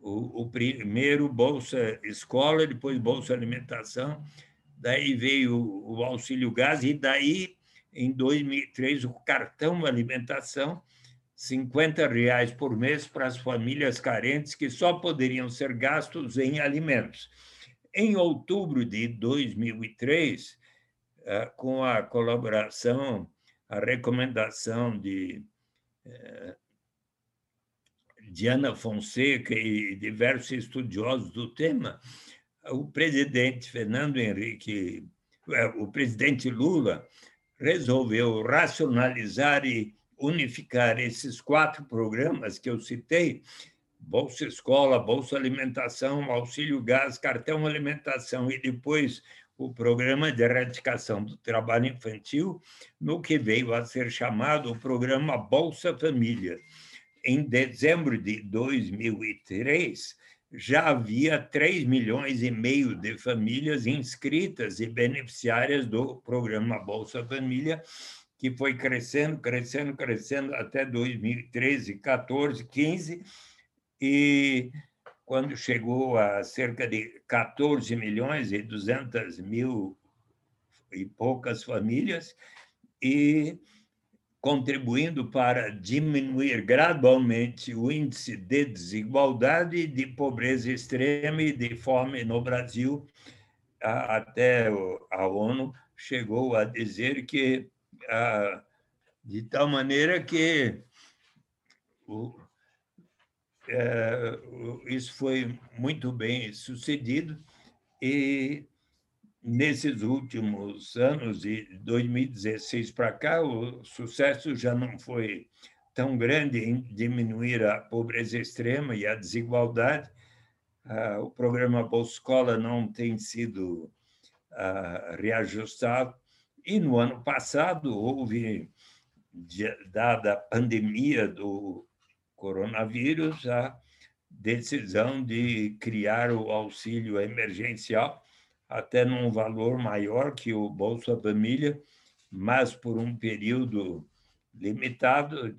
O, o, primeiro Bolsa Escola, depois Bolsa Alimentação, daí veio o Auxílio Gás, e daí em 2003 o cartão alimentação, 50 reais por mês para as famílias carentes que só poderiam ser gastos em alimentos. Em outubro de 2003, eh, com a colaboração, a recomendação de Diana Fonseca e diversos estudiosos do tema, o presidente Fernando Henrique, eh, o presidente Lula, resolveu racionalizar e unificar esses quatro programas que eu citei: Bolsa Escola, Bolsa Alimentação, Auxílio Gás, Cartão Alimentação e depois o Programa de Erradicação do Trabalho Infantil, no que veio a ser chamado o Programa Bolsa Família. Em dezembro de 2003, já havia 3 milhões e meio de famílias inscritas e beneficiárias do programa Bolsa Família, que foi crescendo, crescendo, crescendo até 2013, 14, 15, e quando chegou a cerca de 14 milhões e 200 mil e poucas famílias, e contribuindo para diminuir gradualmente o índice de desigualdade, de pobreza extrema e de fome no Brasil. Até a ONU chegou a dizer que, de tal maneira que isso foi muito bem sucedido e nesses últimos anos, de 2016 para cá, o sucesso já não foi tão grande em diminuir a pobreza extrema e a desigualdade. Ah, o programa Bolsa Escola não tem sido ah, reajustado. E no ano passado houve, dada a pandemia do coronavírus, a decisão de criar o auxílio emergencial, até num valor maior que o Bolsa Família, mas por um período limitado,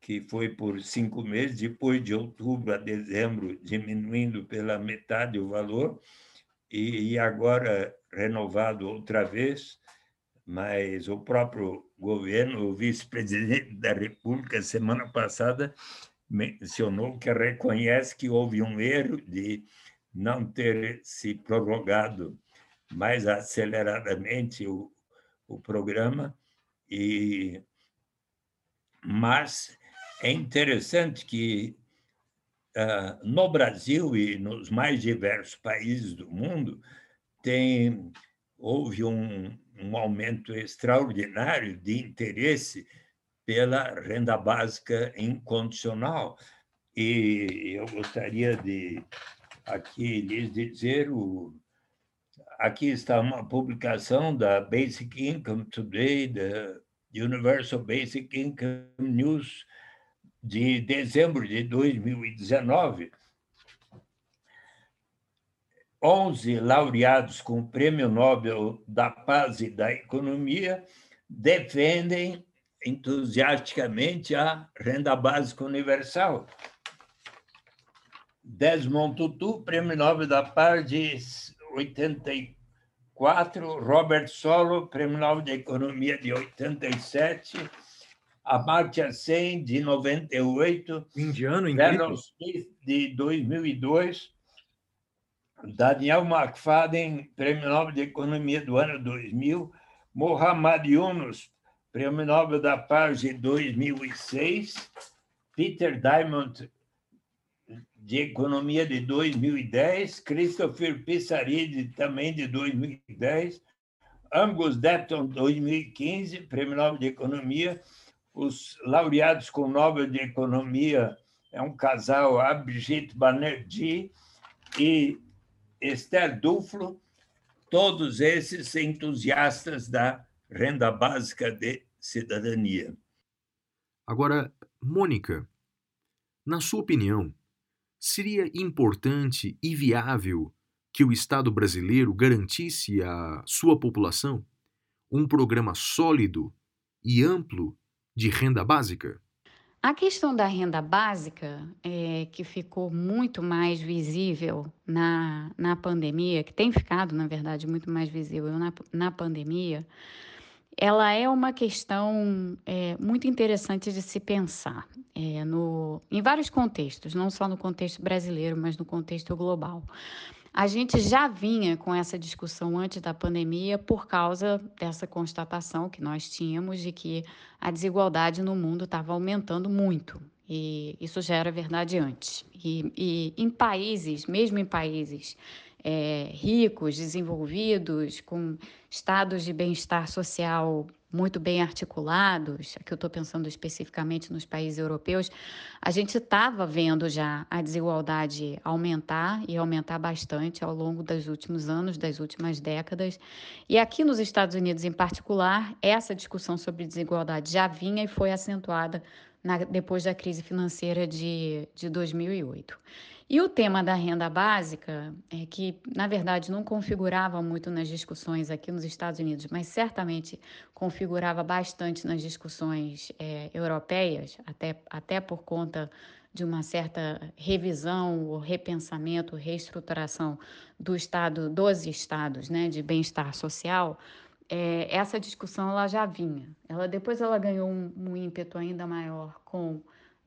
que foi por cinco meses, depois de outubro a dezembro, diminuindo pela metade o valor, e agora renovado outra vez, mas o próprio governo, o vice-presidente da República, semana passada, mencionou que reconhece que houve um erro de não ter se prorrogado mais aceleradamente o, o programa. E mas é interessante que uh, no Brasil e nos mais diversos países do mundo tem houve um, um aumento extraordinário de interesse pela renda básica incondicional e eu gostaria de aqui lhes dizer o aqui está uma publicação da Basic Income Today, da Universal Basic Income News de dezembro de 2019. 11 laureados com o Prêmio Nobel da Paz e da Economia defendem entusiasticamente a renda básica universal. Desmond Tutu, Prêmio Nobel da Paz de 84, Robert Solow, Prêmio Nobel de Economia de 87, Amartya Sen, de 98, Indiano, Vernon Smith, de 2002, Daniel McFadden, Prêmio Nobel de Economia do ano 2000, Mohammad Yunus, Prêmio Nobel da Paz de 2006, Peter Diamond, de Economia de 2010, Christopher Pissaridi, também de 2010, Angus Deaton, 2015, Prêmio Nobel de Economia, os laureados com Nobel de Economia é um casal, Abhijit Banerjee e Esther Duflo, todos esses entusiastas da renda básica de cidadania. Agora, Mônica, na sua opinião, seria importante e viável que o Estado brasileiro garantisse à sua população um programa sólido e amplo de renda básica? A questão da renda básica, é, que ficou muito mais visível na, na pandemia, que tem ficado, na verdade, muito mais visível na, na pandemia, ela é uma questão é, muito interessante de se pensar é, no, em vários contextos, não só no contexto brasileiro, mas no contexto global. A gente já vinha com essa discussão antes da pandemia por causa dessa constatação que nós tínhamos de que a desigualdade no mundo estava aumentando muito. E isso já era verdade antes. E, e em países, mesmo em países é, ricos, desenvolvidos, com estados de bem-estar social muito bem articulados, aqui eu estou pensando especificamente nos países europeus, a gente estava vendo já a desigualdade aumentar e aumentar bastante ao longo dos últimos anos, das últimas décadas. E aqui nos Estados Unidos, em particular, essa discussão sobre desigualdade já vinha e foi acentuada na, depois da crise financeira de, de 2008. E o tema da renda básica, é que na verdade não configurava muito nas discussões aqui nos Estados Unidos, mas certamente configurava bastante nas discussões é, europeias, até, até por conta de uma certa revisão, ou repensamento, reestruturação do estado, dos estados, né, de bem-estar social. É, essa discussão ela já vinha. Ela depois ela ganhou um, um ímpeto ainda maior com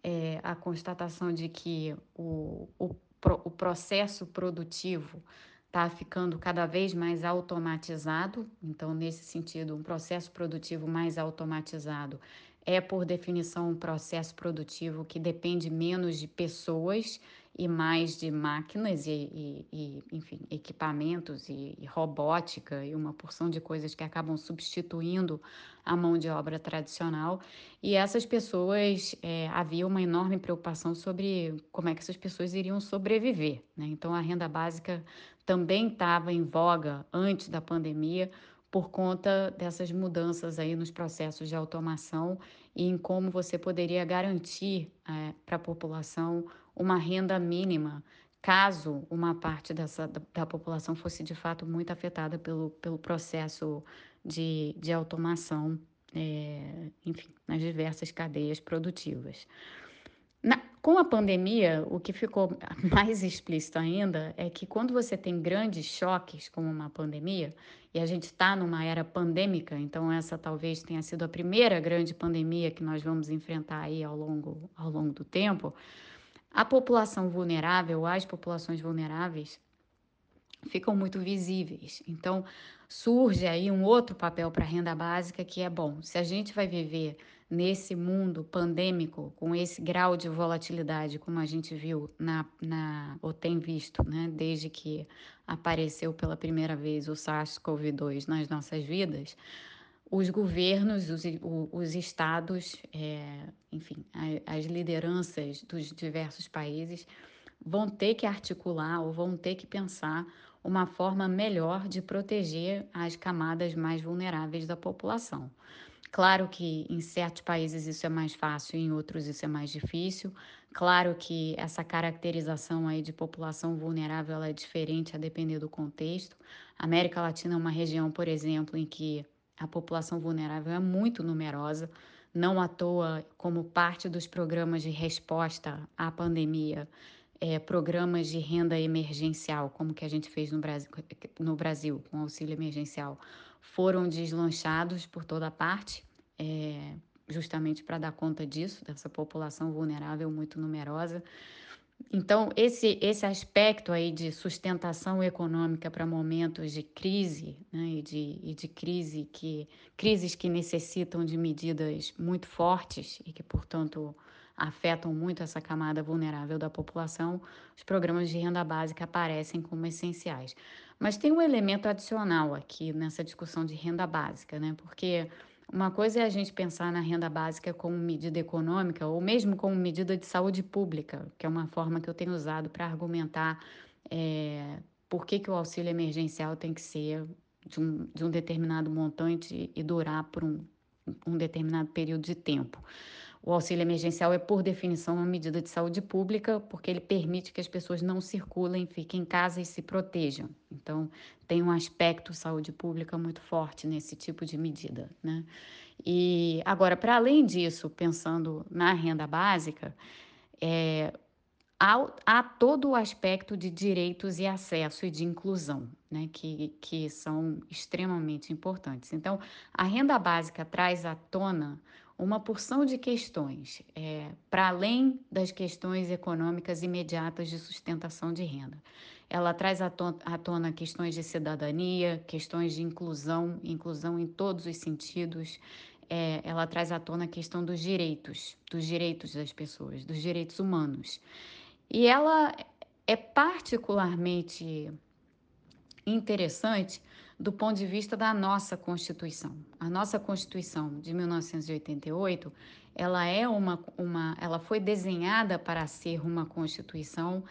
é, a constatação de que o, o, o processo produtivo está ficando cada vez mais automatizado. Então, nesse sentido, um processo produtivo mais automatizado é, por definição, um processo produtivo que depende menos de pessoas e mais de máquinas e, e, e enfim, equipamentos e, e, robótica e uma porção de coisas que acabam substituindo a mão de obra tradicional. E essas pessoas, é, havia uma enorme preocupação sobre como é que essas pessoas iriam sobreviver. Né? Então, a renda básica também estava em voga antes da pandemia, por conta dessas mudanças aí nos processos de automação e em como você poderia garantir é, para a população uma renda mínima, caso uma parte dessa, da, da, população fosse de fato muito afetada pelo, pelo processo de, de automação, é, enfim, nas diversas cadeias produtivas. Na, com a pandemia, o que ficou mais explícito ainda é que quando você tem grandes choques, como uma pandemia, e a gente está numa era pandêmica, então essa talvez tenha sido a primeira grande pandemia que nós vamos enfrentar aí ao longo, ao longo do tempo, a população vulnerável, as populações vulneráveis, ficam muito visíveis. Então, surge aí um outro papel para a renda básica que é bom. Se a gente vai viver nesse mundo pandêmico, com esse grau de volatilidade, como a gente viu na, na ou tem visto, né, desde que apareceu pela primeira vez o SARS-CoV-2 nas nossas vidas, os governos, os, os estados, é, enfim, as lideranças dos diversos países vão ter que articular ou vão ter que pensar uma forma melhor de proteger as camadas mais vulneráveis da população. Claro que em certos países isso é mais fácil, em outros isso é mais difícil. Claro que essa caracterização aí de população vulnerável é diferente a depender do contexto. A América Latina é uma região, por exemplo, em que a população vulnerável é muito numerosa, não à toa, como parte dos programas de resposta à pandemia, é, programas de renda emergencial, como que a gente fez no Brasil, no Brasil com auxílio emergencial, foram deslanchados por toda parte, é, justamente para dar conta disso, dessa população vulnerável muito numerosa. Então, esse, esse aspecto aí de sustentação econômica para momentos de crise, né, e, de, e de crise que, crises que necessitam de medidas muito fortes e que, portanto, afetam muito essa camada vulnerável da população, os programas de renda básica aparecem como essenciais. Mas tem um elemento adicional aqui nessa discussão de renda básica, né? Porque uma coisa é a gente pensar na renda básica como medida econômica ou mesmo como medida de saúde pública, que é uma forma que eu tenho usado para argumentar é, por que, que o auxílio emergencial tem que ser de um, de um determinado montante e durar por um, um determinado período de tempo. O auxílio emergencial é, por definição, uma medida de saúde pública, porque ele permite que as pessoas não circulem, fiquem em casa e se protejam. Então, tem um aspecto saúde pública muito forte nesse tipo de medida. Né? E agora, para além disso, pensando na renda básica, é, há, há, todo o aspecto de direitos e acesso e de inclusão, né, que, que são extremamente importantes. Então, a renda básica traz à tona uma porção de questões, é, para além das questões econômicas imediatas de sustentação de renda. Ela traz à tona questões de cidadania, questões de inclusão, inclusão em todos os sentidos. É, ela traz à tona a questão dos direitos, dos direitos das pessoas, dos direitos humanos. E ela é particularmente interessante do ponto de vista da nossa Constituição. A nossa Constituição de 1988, ela é uma, uma ela foi desenhada para ser uma Constituição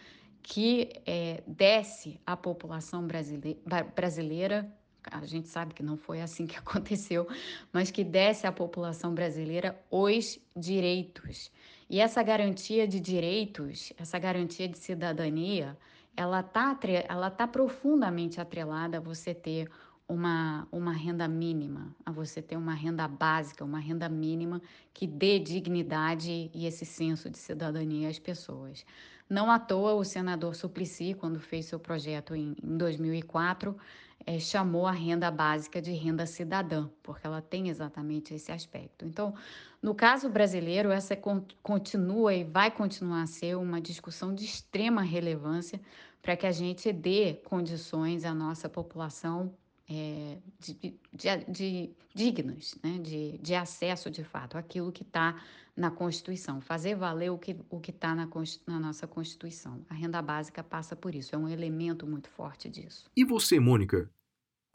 que é, desce à população brasileira, brasileira a gente sabe que não foi assim que aconteceu, mas que desce à população brasileira os direitos. E essa garantia de direitos, essa garantia de cidadania, ela está ela tá profundamente atrelada a você ter uma, uma renda mínima, a você ter uma renda básica, uma renda mínima que dê dignidade e esse senso de cidadania às pessoas. Não à toa, o senador Suplicy, quando fez seu projeto em, em 2004, é, chamou a renda básica de renda cidadã, porque ela tem exatamente esse aspecto. Então, no caso brasileiro, essa continua e vai continuar a ser uma discussão de extrema relevância para que a gente dê condições à nossa população é, de, de, de, dignas, né? de, de acesso de fato àquilo que está na Constituição, fazer valer o que o está na, na nossa Constituição. A renda básica passa por isso, é um elemento muito forte disso. E você, Mônica,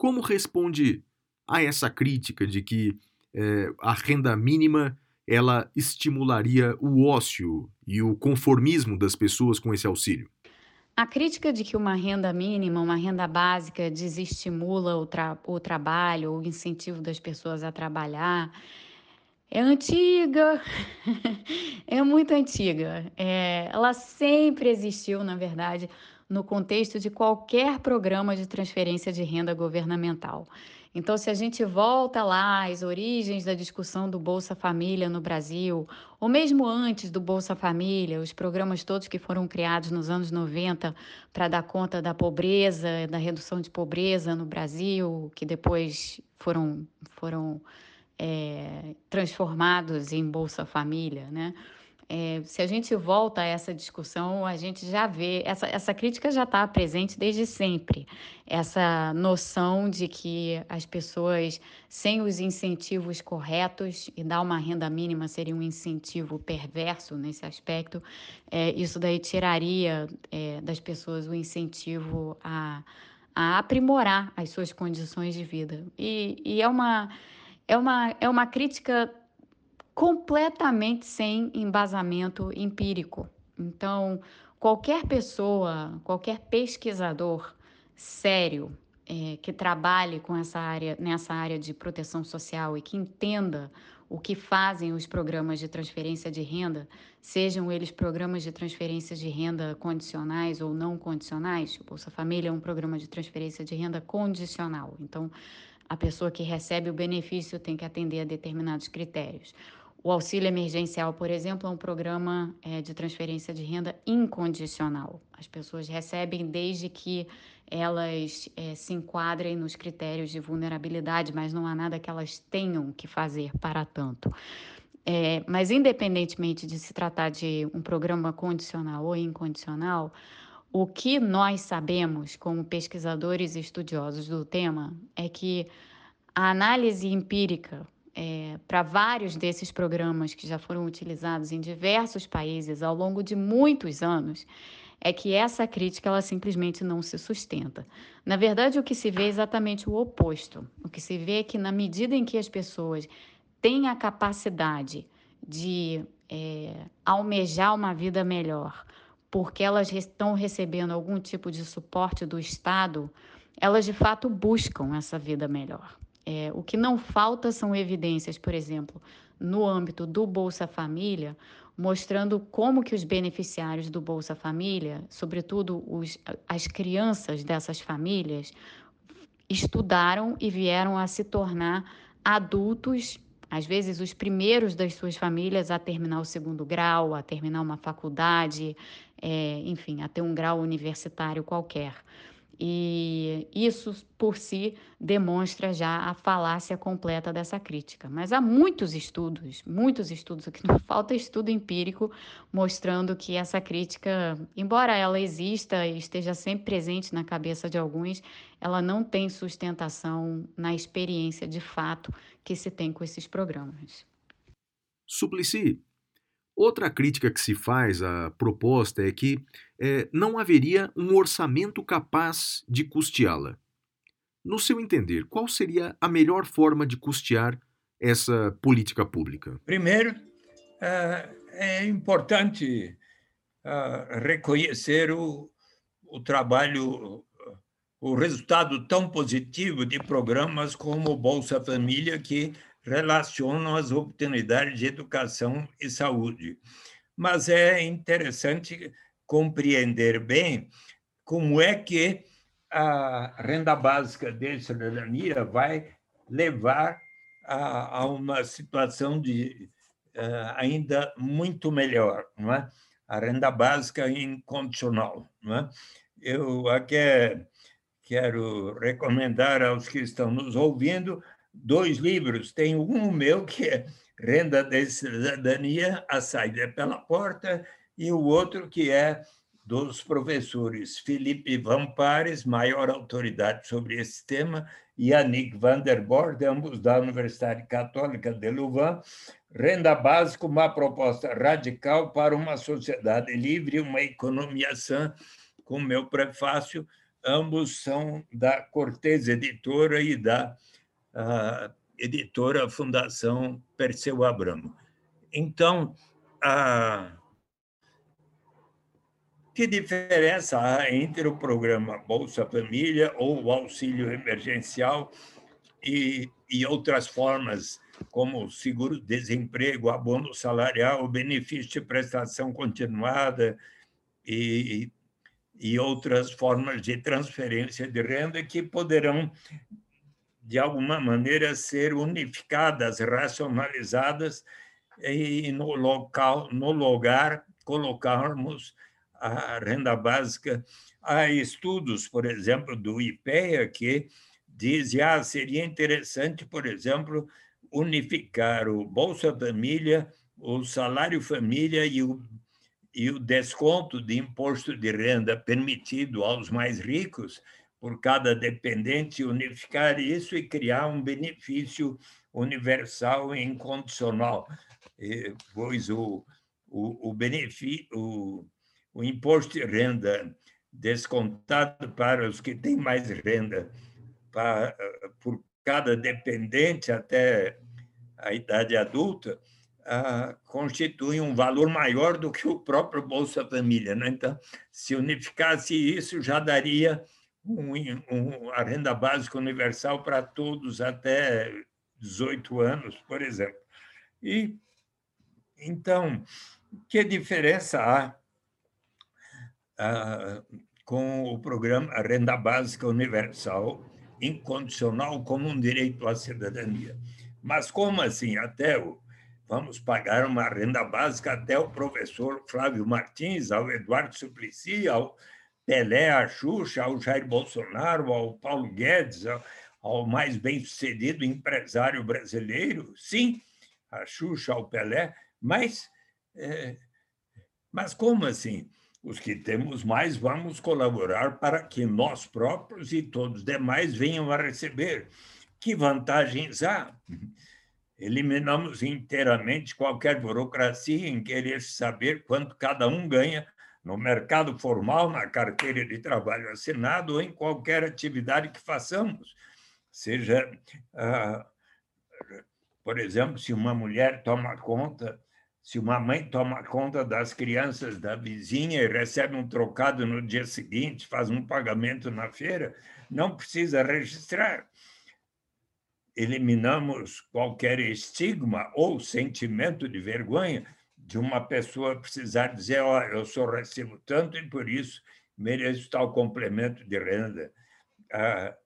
como responde a essa crítica de que é, a renda mínima ela estimularia o ócio e o conformismo das pessoas com esse auxílio? A crítica de que uma renda mínima, uma renda básica, desestimula o, tra o trabalho, o incentivo das pessoas a trabalhar, é antiga, é muito antiga. É, ela sempre existiu, na verdade, no contexto de qualquer programa de transferência de renda governamental. Então, se a gente volta lá às origens da discussão do Bolsa Família no Brasil, ou mesmo antes do Bolsa Família, os programas todos que foram criados nos anos 90 para dar conta da pobreza, da redução de pobreza no Brasil, que depois foram, foram é, transformados em Bolsa Família, né? É, se a gente volta a essa discussão, a gente já vê, essa, essa crítica já está presente desde sempre. Essa noção de que as pessoas, sem os incentivos corretos, e dar uma renda mínima seria um incentivo perverso nesse aspecto, é, isso daí tiraria é, das pessoas o incentivo a, a aprimorar as suas condições de vida. E, e é, uma, é, uma, é uma crítica completamente sem embasamento empírico. Então, qualquer pessoa, qualquer pesquisador sério é, que trabalhe com essa área, nessa área de proteção social e que entenda o que fazem os programas de transferência de renda, sejam eles programas de transferência de renda condicionais ou não condicionais. O Bolsa Família é um programa de transferência de renda condicional. Então, a pessoa que recebe o benefício tem que atender a determinados critérios O auxílio emergencial, por exemplo, é um programa é, de transferência de renda incondicional. As pessoas recebem desde que elas é, se enquadrem nos critérios de vulnerabilidade, mas não há nada que elas tenham que fazer para tanto. É, mas, independentemente de se tratar de um programa condicional ou incondicional, o que nós sabemos, como pesquisadores e estudiosos do tema, é que a análise empírica é, para vários desses programas que já foram utilizados em diversos países ao longo de muitos anos, é que essa crítica ela simplesmente não se sustenta. Na verdade, o que se vê é exatamente o oposto. O que se vê é que, na medida em que as pessoas têm a capacidade de é, almejar uma vida melhor, porque elas estão recebendo algum tipo de suporte do Estado, elas de fato buscam essa vida melhor. É, o que não falta são evidências, por exemplo, no âmbito do Bolsa Família, mostrando como que os beneficiários do Bolsa Família, sobretudo os, as crianças dessas famílias, estudaram e vieram a se tornar adultos, às vezes os primeiros das suas famílias a terminar o segundo grau, a terminar uma faculdade, é, enfim, a ter um grau universitário qualquer. E isso por si demonstra já a falácia completa dessa crítica. Mas há muitos estudos, muitos estudos, aqui não falta estudo empírico mostrando que essa crítica, embora ela exista e esteja sempre presente na cabeça de alguns, ela não tem sustentação na experiência de fato que se tem com esses programas. Suplicy, Outra crítica que se faz à proposta é que é, não haveria um orçamento capaz de custeá-la. No seu entender, qual seria a melhor forma de custear essa política pública? Primeiro, é, é importante é, reconhecer o, o trabalho, o resultado tão positivo de programas como Bolsa Família, que relacionam as oportunidades de educação e saúde. Mas é interessante compreender bem como é que a renda básica de cidadania vai levar a, a uma situação de uh, ainda muito melhor, não é? A renda básica incondicional, não é? Eu aqui quero recomendar aos que estão nos ouvindo dois livros. Tem um meu que é Renda da Cidadania, a saída pela porta, e o outro que é dos professores Felipe Vampares, maior autoridade sobre esse tema, e Annick van der Bord, ambos da Universidade Católica de Louvain, Renda Básica, uma proposta radical para uma sociedade livre, uma economia sã, com meu prefácio, ambos são da Cortez Editora e da a editora Fundação Perseu Abramo. Então, a... que diferença há entre o programa Bolsa Família ou o auxílio emergencial e, e outras formas, como seguro-desemprego, abono salarial, benefício de prestação continuada e, e outras formas de transferência de renda que poderão de alguma maneira, ser unificadas, racionalizadas e no local, no lugar, colocarmos a renda básica. Há estudos, por exemplo, do IPEA, que dizem ah, seria interessante, por exemplo, unificar o Bolsa Família, o salário família e o, e o desconto de imposto de renda permitido aos mais ricos por cada dependente, unificar isso e criar um benefício universal e incondicional, pois o, o, o benefício, o, o imposto de renda descontado para os que têm mais renda para, por cada dependente até a idade adulta, ah, constitui um valor maior do que o próprio Bolsa Família. Né? Então, se unificasse isso, já daria um, um, a renda básica universal para todos até 18 anos, por exemplo. E então, que diferença há ah, com o programa a Renda Básica Universal incondicional como um direito à cidadania? Mas como assim? Até o vamos pagar uma renda básica até o professor Flávio Martins, ao Eduardo Suplicy, ao Pelé, à Xuxa, ao Jair Bolsonaro, ao Paulo Guedes, ao, mais bem-sucedido empresário brasileiro? Sim, a Xuxa, ao Pelé, mas, é, mas como assim? Os que temos mais vamos colaborar para que nós próprios e todos os demais venham a receber. Que vantagens há? Eliminamos inteiramente qualquer burocracia em querer saber quanto cada um ganha no mercado formal, na carteira de trabalho assinado ou em qualquer atividade que façamos. Seja, ah, por exemplo, se uma mulher toma conta, se uma mãe toma conta das crianças da vizinha e recebe um trocado no dia seguinte, faz um pagamento na feira, não precisa registrar eliminamos qualquer estigma ou sentimento de vergonha de uma pessoa precisar dizer, ó, oh, eu só recebo tanto e por isso mereço tal complemento de renda. Ah,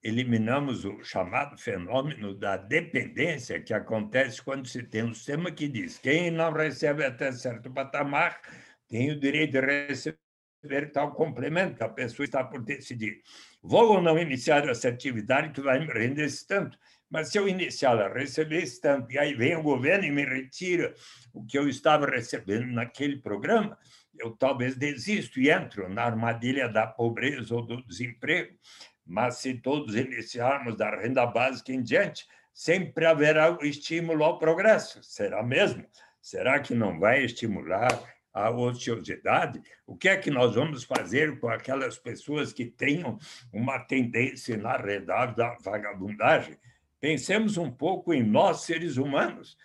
eliminamos o chamado fenômeno da dependência que acontece quando se tem um sistema que diz quem não recebe até certo patamar tem o direito de receber tal complemento, a pessoa está por decidir. Vou ou não iniciar essa atividade que vai me render esse tanto? Mas se eu iniciar a receber esse tanto, e aí vem o governo e me retira o que eu estava recebendo naquele programa, eu talvez desisto e entro na armadilha da pobreza ou do desemprego. Mas se todos iniciarmos da renda básica em diante, sempre haverá o estímulo ao progresso. Será mesmo? Será que não vai estimular a ociosidade, o que é que nós vamos fazer com aquelas pessoas que tenham uma tendência inarredável da vagabundagem? Pensemos um pouco em nós, seres humanos,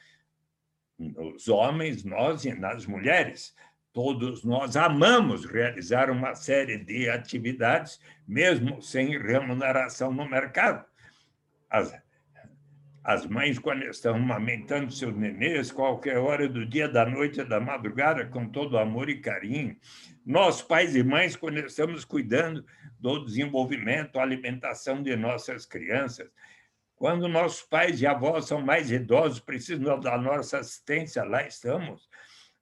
nos homens, nós e nas mulheres. Todos nós amamos realizar uma série de atividades, mesmo sem remuneração no mercado. As as mães, quando estão amamentando seus nenês, qualquer hora do dia, da noite, da madrugada, com todo amor e carinho. Nós, pais e mães, quando estamos cuidando do desenvolvimento, alimentação de nossas crianças. Quando nossos pais e avós são mais idosos, precisam da nossa assistência, lá estamos.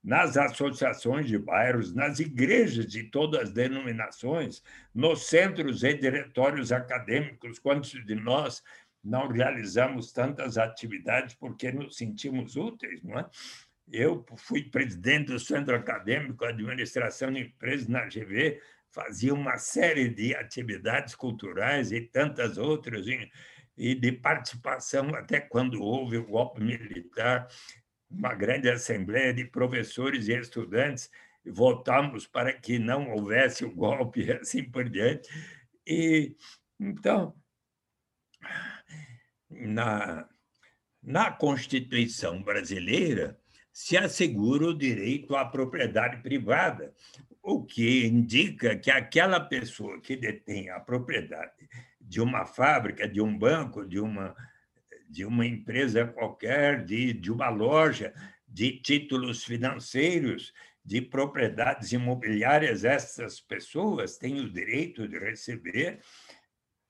Nas associações de bairros, nas igrejas de todas as denominações, nos centros e diretórios acadêmicos, quantos de nós não realizamos tantas atividades porque nos sentimos úteis, não é? Eu fui presidente do Centro Acadêmico Administração de Empresas na GV, fazia uma série de atividades culturais e tantas outras, e de participação até quando houve o golpe militar, uma grande assembleia de professores e estudantes, votamos para que não houvesse o golpe e assim por diante. E então na, na Constituição brasileira se assegura o direito à propriedade privada, o que indica que aquela pessoa que detém a propriedade de uma fábrica, de um banco, de uma, de uma empresa qualquer, de, de uma loja, de títulos financeiros, de propriedades imobiliárias, essas pessoas têm o direito de receber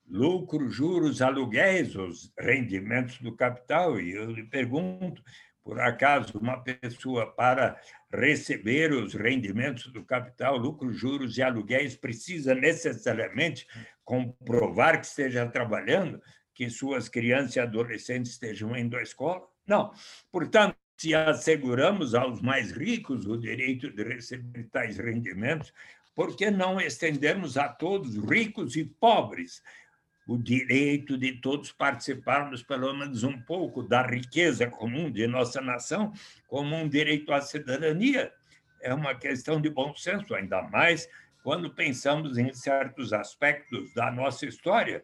lucro, juros, aluguéis, os rendimentos do capital. E eu lhe pergunto, por acaso, uma pessoa para receber os rendimentos do capital, lucros, juros e aluguéis precisa necessariamente comprovar que esteja trabalhando, que suas crianças e adolescentes estejam indo à escola? Não. Portanto, se asseguramos aos mais ricos o direito de receber tais rendimentos, por que não estendemos a todos, ricos e pobres, o direito de todos participarmos, pelo menos um pouco, da riqueza comum de nossa nação, como um direito à cidadania. É uma questão de bom senso, ainda mais quando pensamos em certos aspectos da nossa história.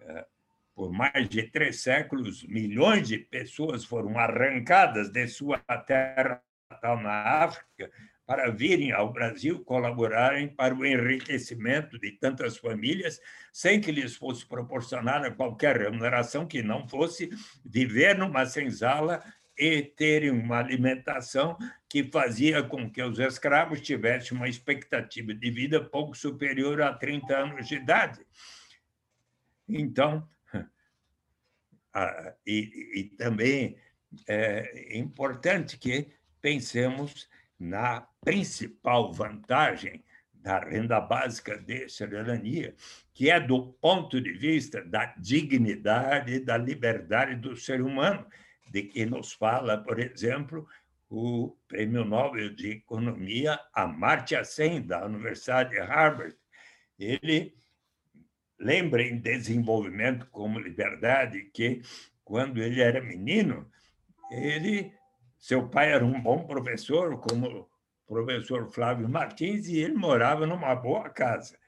É, por mais de três séculos, milhões de pessoas foram arrancadas de sua terra natal na África para virem ao Brasil colaborarem para o enriquecimento de tantas famílias, sem que lhes fosse proporcionada qualquer remuneração que não fosse viver numa senzala e terem uma alimentação que fazia com que os escravos tivessem uma expectativa de vida pouco superior a 30 anos de idade. Então, e, e também é importante que pensemos na principal vantagem da renda básica de cidadania, que é do ponto de vista da dignidade e da liberdade do ser humano, de que nos fala, por exemplo, o Prêmio Nobel de Economia Amartya Sen, da Universidade de Harvard. Ele lembra em Desenvolvimento como Liberdade que, quando ele era menino, ele, seu pai era um bom professor, como o professor Flávio Martins, e ele morava numa boa casa.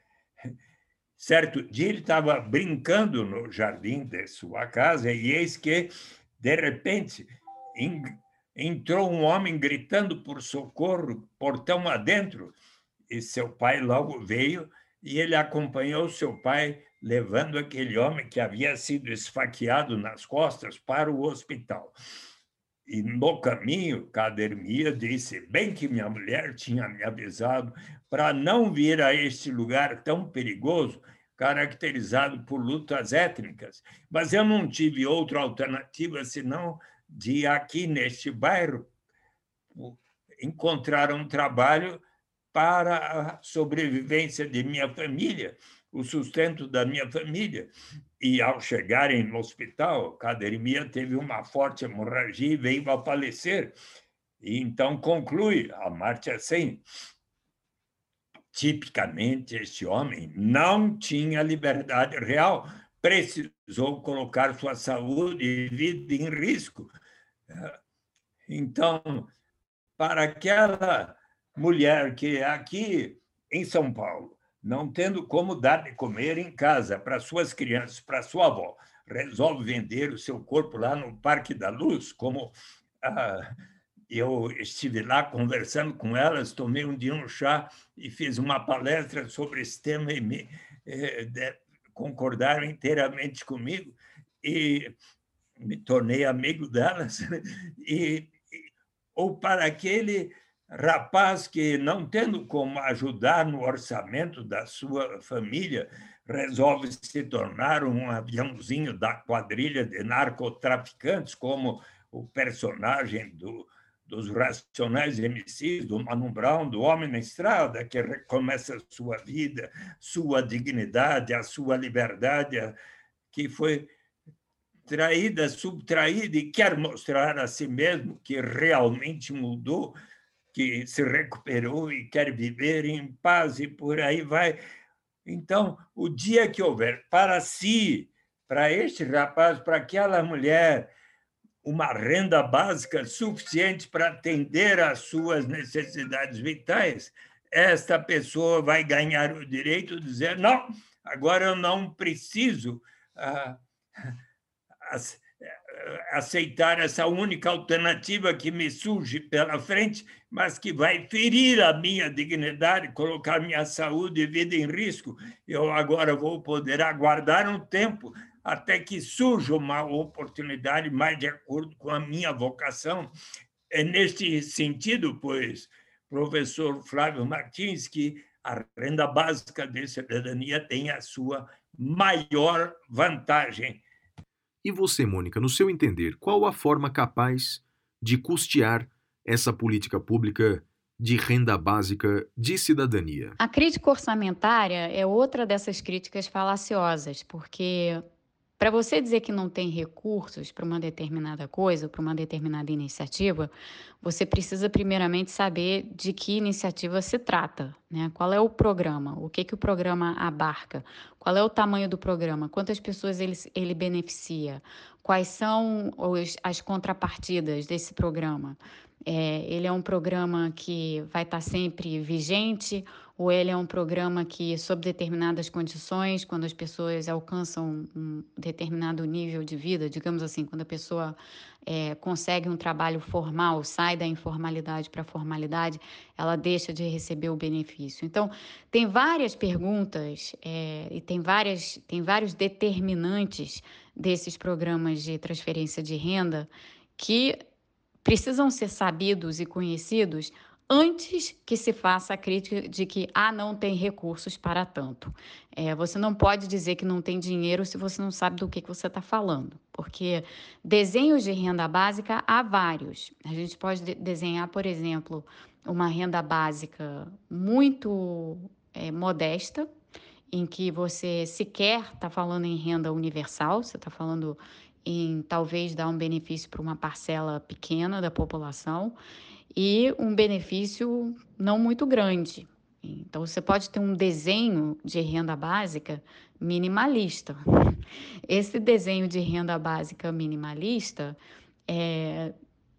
Certo dia ele estava brincando no jardim de sua casa e eis que, de repente, entrou um homem gritando por socorro, portão adentro, e seu pai logo veio e ele acompanhou seu pai levando aquele homem que havia sido esfaqueado nas costas para o hospital. E no caminho, Cadermia disse: Bem que minha mulher tinha me avisado para não vir a este lugar tão perigoso, caracterizado por lutas étnicas. Mas eu não tive outra alternativa senão de aqui neste bairro encontrar um trabalho para a sobrevivência de minha família, o sustento da minha família. E ao chegarem no hospital, Cadermia teve uma forte hemorragia e veio a falecer. E então conclui a Márcia Sen. Tipicamente, este homem não tinha liberdade real, precisou colocar sua saúde e vida em risco. Então, para aquela mulher que é aqui em São Paulo, não tendo como dar de comer em casa para suas crianças, para sua avó, resolve vender o seu corpo lá no Parque da Luz, como ah, eu estive lá conversando com elas, tomei um dia um chá e fiz uma palestra sobre esse tema e me eh, de, concordaram inteiramente comigo e me tornei amigo delas. E, ou para aquele rapaz que, não tendo como ajudar no orçamento da sua família, resolve se tornar um aviãozinho da quadrilha de narcotraficantes, como o personagem do, dos Racionais MCs, do Mano Brown, do Homem na Estrada, que recomeça sua vida, sua dignidade, a sua liberdade, que foi traída, subtraída e quer mostrar a si mesmo que realmente mudou que se recuperou e quer viver em paz e por aí vai. Então, o dia que houver para si, para este rapaz, para aquela mulher, uma renda básica suficiente para atender às suas necessidades vitais, esta pessoa vai ganhar o direito de dizer: não, agora eu não preciso. Ah, aceitar essa única alternativa que me surge pela frente, mas que vai ferir a minha dignidade, colocar minha saúde e vida em risco. Eu agora vou poder aguardar um tempo até que surja uma oportunidade mais de acordo com a minha vocação. É neste sentido, pois, professor Flávio Martins, que a renda básica de cidadania tem a sua maior vantagem e você, Mônica, no seu entender, qual a forma capaz de custear essa política pública de renda básica de cidadania? A crítica orçamentária é outra dessas críticas falaciosas, porque para você dizer que não tem recursos para uma determinada coisa, para uma determinada iniciativa, você precisa primeiramente saber de que iniciativa se trata, né? Qual é o programa? O que que o programa abarca? Qual é o tamanho do programa? Quantas pessoas ele, ele beneficia? Quais são os, as contrapartidas desse programa? É, ele é um programa que vai estar sempre vigente ou ele é um programa que, sob determinadas condições, quando as pessoas alcançam um determinado nível de vida, digamos assim, quando a pessoa é, consegue um trabalho formal, sai da informalidade para a formalidade, ela deixa de receber o benefício. Então, tem várias perguntas é, e tem, várias, tem vários determinantes desses programas de transferência de renda que precisam ser sabidos e conhecidos antes que se faça a crítica de que ah, não tem recursos para tanto. É, você não pode dizer que não tem dinheiro se você não sabe do que, que você está falando, porque desenhos de renda básica há vários. A gente pode de desenhar, por exemplo, uma renda básica muito é, modesta, em que você sequer está falando em renda universal, você está falando em talvez dar um benefício para uma parcela pequena da população e um benefício não muito grande. Então, você pode ter um desenho de renda básica minimalista. Esse desenho de renda básica minimalista é,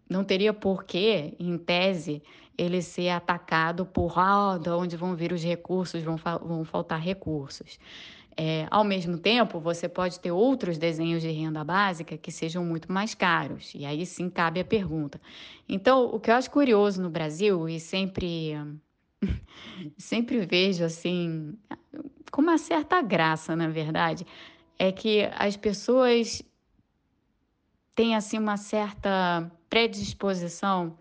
não teria porquê, em tese, ele ser atacado por ah, de onde vão vir os recursos, vão, vão faltar recursos. É, ao mesmo tempo, você pode ter outros desenhos de renda básica que sejam muito mais caros, e aí sim cabe a pergunta. Então, o que eu acho curioso no Brasil, e sempre, sempre vejo assim, com uma certa graça, na verdade, é que as pessoas têm assim uma certa predisposição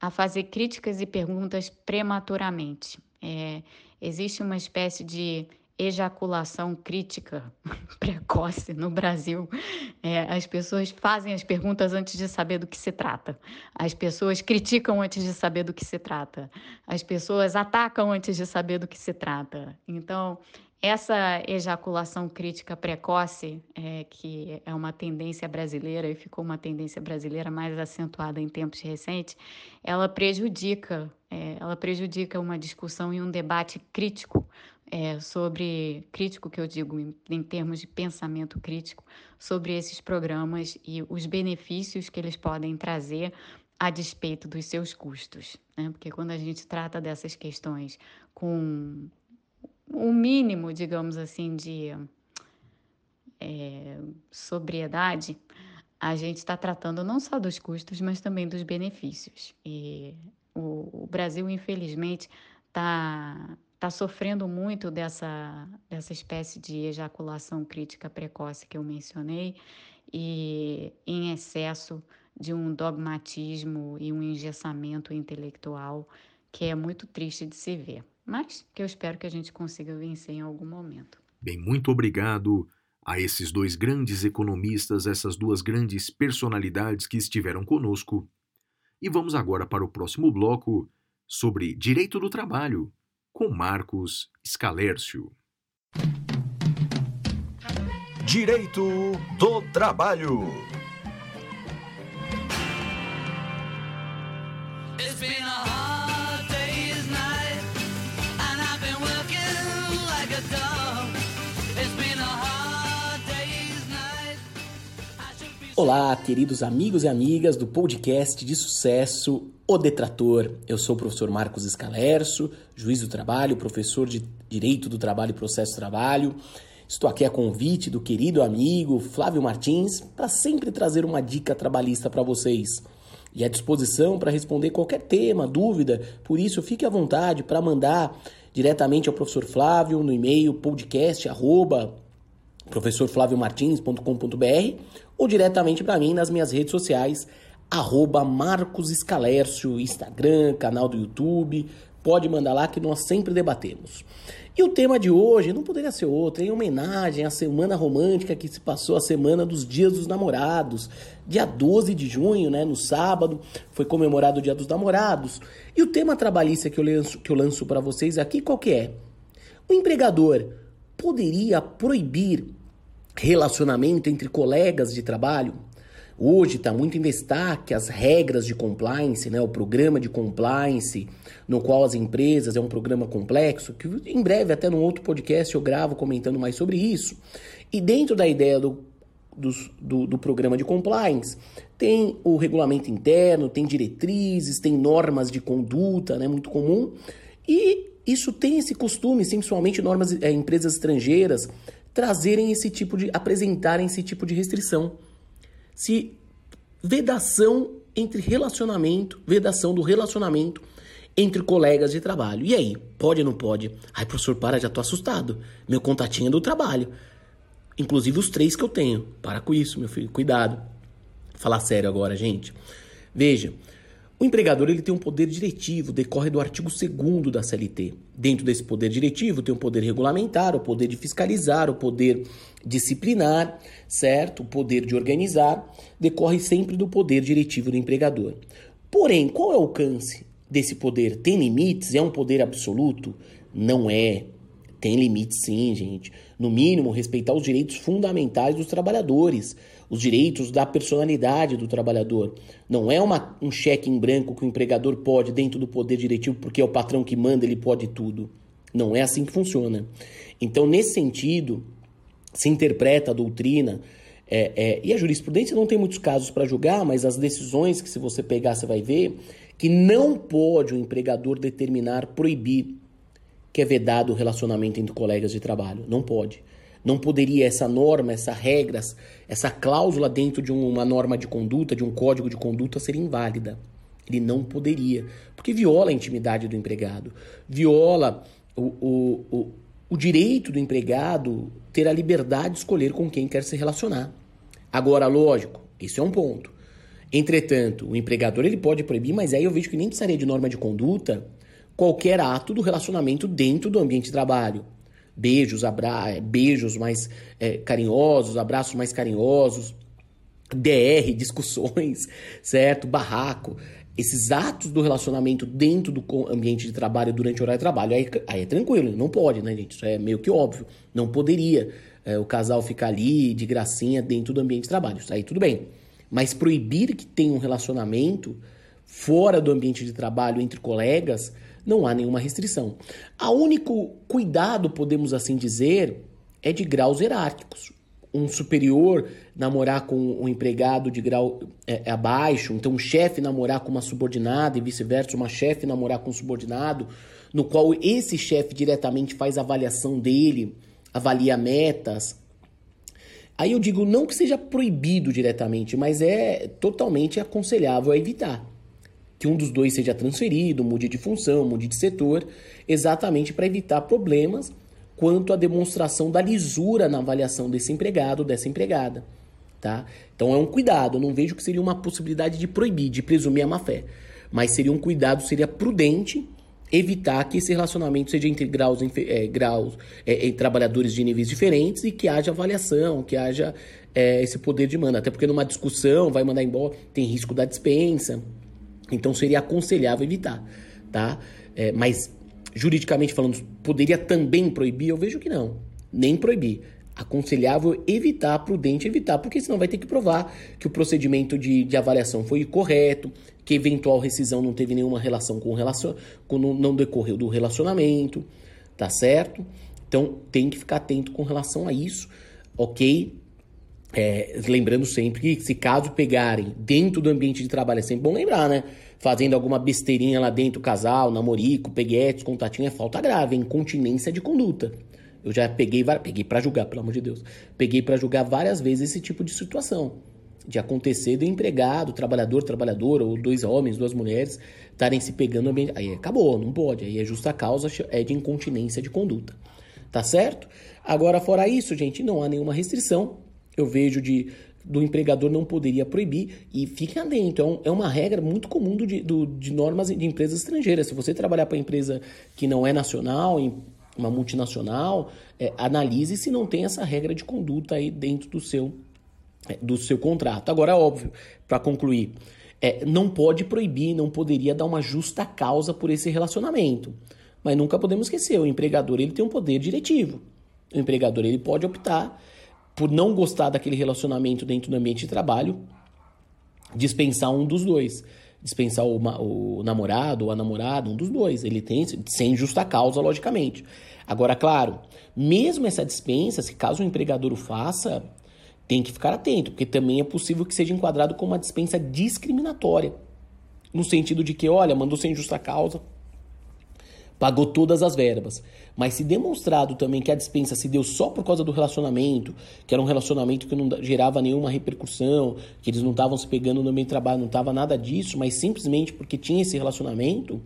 a fazer críticas e perguntas prematuramente. É, existe uma espécie de ejaculação crítica precoce no Brasil. É, as pessoas fazem as perguntas antes de saber do que se trata. As pessoas criticam antes de saber do que se trata. As pessoas atacam antes de saber do que se trata. Então, essa ejaculação crítica precoce, é, que é uma tendência brasileira e ficou uma tendência brasileira mais acentuada em tempos recentes, ela prejudica, é, ela prejudica uma discussão e um debate crítico é, sobre crítico que eu digo em, em, termos de pensamento crítico sobre esses programas e os benefícios que eles podem trazer a despeito dos seus custos, né? Porque quando a gente trata dessas questões com o mínimo, digamos assim, de é, sobriedade, a gente está tratando não só dos custos, mas também dos benefícios. E o, o Brasil, infelizmente, está tá sofrendo muito dessa, dessa espécie de ejaculação crítica precoce que eu mencionei e em excesso de um dogmatismo e um engessamento intelectual que é muito triste de se ver mas que eu espero que a gente consiga vencer em algum momento. Bem, muito obrigado a esses dois grandes economistas, essas duas grandes personalidades que estiveram conosco. E vamos agora para o próximo bloco sobre direito do trabalho, com Marcos Scalércio. Direito do Trabalho. Olá, queridos amigos e amigas do podcast de sucesso O Detrator. Eu sou o professor Marcos Escalerso, juiz do trabalho, professor de Direito do Trabalho e Processo do Trabalho. Estou aqui a convite do querido amigo Flávio Martins para sempre trazer uma dica trabalhista para vocês. E à disposição para responder qualquer tema, dúvida, por isso fique à vontade para mandar diretamente ao professor Flávio no e-mail podcast professorflaviomartins.com.br ou diretamente para mim nas minhas redes sociais, arroba Marcos Escalércio, Instagram, canal do YouTube, pode mandar lá que nós sempre debatemos. E o tema de hoje não poderia ser outro, em homenagem à semana romântica que se passou a semana dos Dias dos Namorados. Dia 12 de junho, né, no sábado, foi comemorado o Dia dos Namorados. E o tema trabalhista que eu lanço, que eu lanço para vocês aqui, qual que é? O empregador poderia proibir relacionamento entre colegas de trabalho. Hoje está muito em destaque as regras de compliance, né? o programa de compliance, no qual as empresas é um programa complexo, que em breve, até num outro podcast, eu gravo comentando mais sobre isso. E dentro da ideia do, do, do, do programa de compliance, tem o regulamento interno, tem diretrizes, tem normas de conduta, né? muito comum, e isso tem esse costume, principalmente normas, é, empresas estrangeiras trazerem esse tipo de apresentarem esse tipo de restrição. Se vedação entre relacionamento, vedação do relacionamento entre colegas de trabalho. E aí, pode ou não pode? Ai, professor, para, já tô assustado. Meu contatinho é do trabalho. Inclusive os três que eu tenho. Para com isso, meu filho, cuidado. Falar sério agora, gente. Veja, O empregador ele tem um poder diretivo, decorre do artigo 2 da CLT. Dentro desse poder diretivo tem o poder regulamentar, o poder de fiscalizar, o poder disciplinar, certo? O poder de organizar, decorre sempre do poder diretivo do empregador. Porém, qual é o alcance desse poder? Tem limites? É um poder absoluto? Não é. Tem limites sim, gente. No mínimo, respeitar os direitos fundamentais dos trabalhadores os direitos da personalidade do trabalhador. Não é uma, um cheque em branco que o empregador pode dentro do poder diretivo porque é o patrão que manda, ele pode tudo. Não é assim que funciona. Então, nesse sentido, se interpreta a doutrina é, é, e a jurisprudência não tem muitos casos para julgar, mas as decisões que se você pegar você vai ver que não pode o empregador determinar, proibir que é vedado o relacionamento entre colegas de trabalho. Não pode. Não poderia essa norma, essa regras, essa cláusula dentro de uma norma de conduta, de um código de conduta ser inválida. Ele não poderia, porque viola a intimidade do empregado, viola o, o, o, o direito do empregado ter a liberdade de escolher com quem quer se relacionar. Agora, lógico, isso é um ponto. Entretanto, o empregador ele pode proibir, mas aí eu vejo que nem precisaria de norma de conduta qualquer ato do relacionamento dentro do ambiente de trabalho beijos, abra é, beijos mais é, carinhosos, abraços mais carinhosos, DR, discussões, certo? Barraco. Esses atos do relacionamento dentro do ambiente de trabalho durante o horário de trabalho, aí, aí é tranquilo, não pode, né, gente? Isso é meio que óbvio. Não poderia é, o casal ficar ali de gracinha dentro do ambiente de trabalho. Isso aí tudo bem. Mas proibir que tenha um relacionamento fora do ambiente de trabalho entre colegas, não há nenhuma restrição. O único cuidado, podemos assim dizer, é de graus hierárquicos. Um superior namorar com um empregado de grau é, abaixo, então um chefe namorar com uma subordinada e vice-versa, uma chefe namorar com um subordinado, no qual esse chefe diretamente faz a avaliação dele, avalia metas. Aí eu digo não que seja proibido diretamente, mas é totalmente aconselhável a evitar que um dos dois seja transferido, mude de função, mude de setor, exatamente para evitar problemas quanto à demonstração da lisura na avaliação desse empregado, dessa empregada. Tá? Então é um cuidado, não vejo que seria uma possibilidade de proibir, de presumir a má fé, mas seria um cuidado, seria prudente evitar que esse relacionamento seja entre graus, é, graus é, trabalhadores de níveis diferentes e que haja avaliação, que haja é, esse poder de manda. Até porque numa discussão vai mandar embora, tem risco da dispensa. Então seria aconselhável evitar, tá? É, mas juridicamente falando, poderia também proibir? Eu vejo que não, nem proibir. Aconselhável evitar, prudente evitar, porque senão vai ter que provar que o procedimento de, de avaliação foi correto, que eventual rescisão não teve nenhuma relação com o relacion... com não decorreu do relacionamento, tá certo? Então tem que ficar atento com relação a isso, ok? É, lembrando sempre que, se caso pegarem dentro do ambiente de trabalho, é sempre bom lembrar, né? Fazendo alguma besteirinha lá dentro, casal, namorico, peguetes, contatinho, é falta grave, é incontinência de conduta. Eu já peguei, peguei para julgar, pelo amor de Deus. Peguei para julgar várias vezes esse tipo de situação. De acontecer do empregado, trabalhador, trabalhadora, ou dois homens, duas mulheres, estarem se pegando no ambiente. Aí acabou, não pode. Aí é justa causa, é de incontinência de conduta. Tá certo? Agora, fora isso, gente, não há nenhuma restrição eu vejo de do empregador não poderia proibir e fique atento. É, um, é uma regra muito comum do, do, de normas de empresas estrangeiras. Se você trabalhar para empresa que não é nacional, uma multinacional, é, analise se não tem essa regra de conduta aí dentro do seu, é, do seu contrato. Agora, óbvio, para concluir, é, não pode proibir, não poderia dar uma justa causa por esse relacionamento. Mas nunca podemos esquecer, o empregador ele tem um poder diretivo. O empregador ele pode optar por não gostar daquele relacionamento dentro do ambiente de trabalho, dispensar um dos dois. Dispensar o, o namorado ou a namorada, um dos dois. Ele tem, sem justa causa, logicamente. Agora, claro, mesmo essa dispensa, se caso o empregador o faça, tem que ficar atento, porque também é possível que seja enquadrado como uma dispensa discriminatória. No sentido de que, olha, mandou sem justa causa, pagou todas as verbas. Mas se demonstrado também que a dispensa se deu só por causa do relacionamento, que era um relacionamento que não gerava nenhuma repercussão, que eles não estavam se pegando no meio de trabalho, não estava nada disso, mas simplesmente porque tinha esse relacionamento,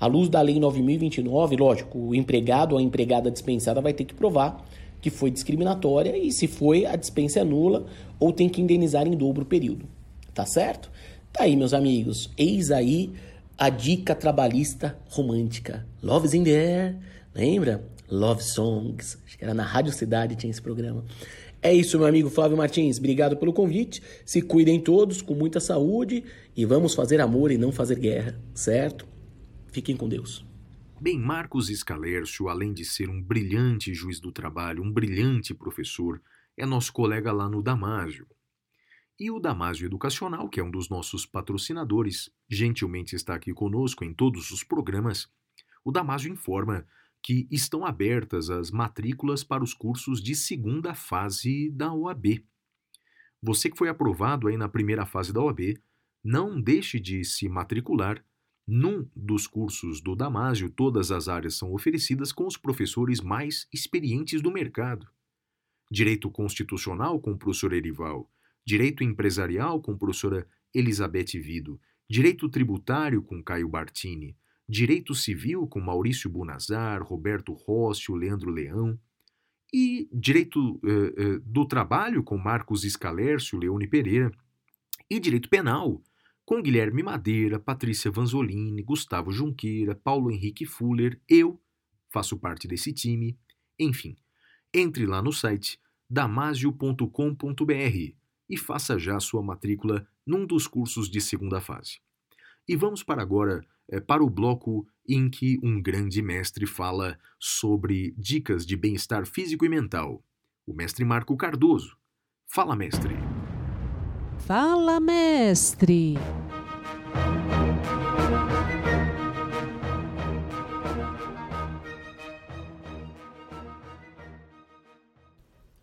à luz da Lei 9029, lógico, o empregado ou a empregada dispensada vai ter que provar que foi discriminatória e se foi, a dispensa é nula ou tem que indenizar em dobro o período. Tá certo? Tá aí, meus amigos. Eis aí a dica trabalhista romântica. Love is in the air. Lembra? Love Songs. Acho que era na Rádio Cidade tinha esse programa. É isso, meu amigo Flávio Martins. Obrigado pelo convite. Se cuidem todos, com muita saúde. E vamos fazer amor e não fazer guerra, certo? Fiquem com Deus. Bem, Marcos Escalércio, além de ser um brilhante juiz do trabalho, um brilhante professor, é nosso colega lá no Damásio. E o Damásio Educacional, que é um dos nossos patrocinadores, gentilmente está aqui conosco em todos os programas. O Damásio informa que estão abertas as matrículas para os cursos de segunda fase da OAB. Você que foi aprovado aí na primeira fase da OAB, não deixe de se matricular num dos cursos do Damásio, todas as áreas são oferecidas com os professores mais experientes do mercado. Direito Constitucional com o professor Erival, Direito Empresarial com professora Elizabeth Vido, Direito Tributário com Caio Bartini, Direito Civil com Maurício Bunazar, Roberto Rossi, Leandro Leão, e Direito uh, uh, do Trabalho com Marcos Escalércio, Leone Pereira, e Direito Penal com Guilherme Madeira, Patrícia Vanzolini, Gustavo Junqueira, Paulo Henrique Fuller, eu faço parte desse time. Enfim, entre lá no site damasio.com.br e faça já sua matrícula num dos cursos de segunda fase. E vamos para agora é, para o bloco em que um grande mestre fala sobre dicas de bem-estar físico e mental. O mestre Marco Cardoso. Fala, mestre! Fala, mestre!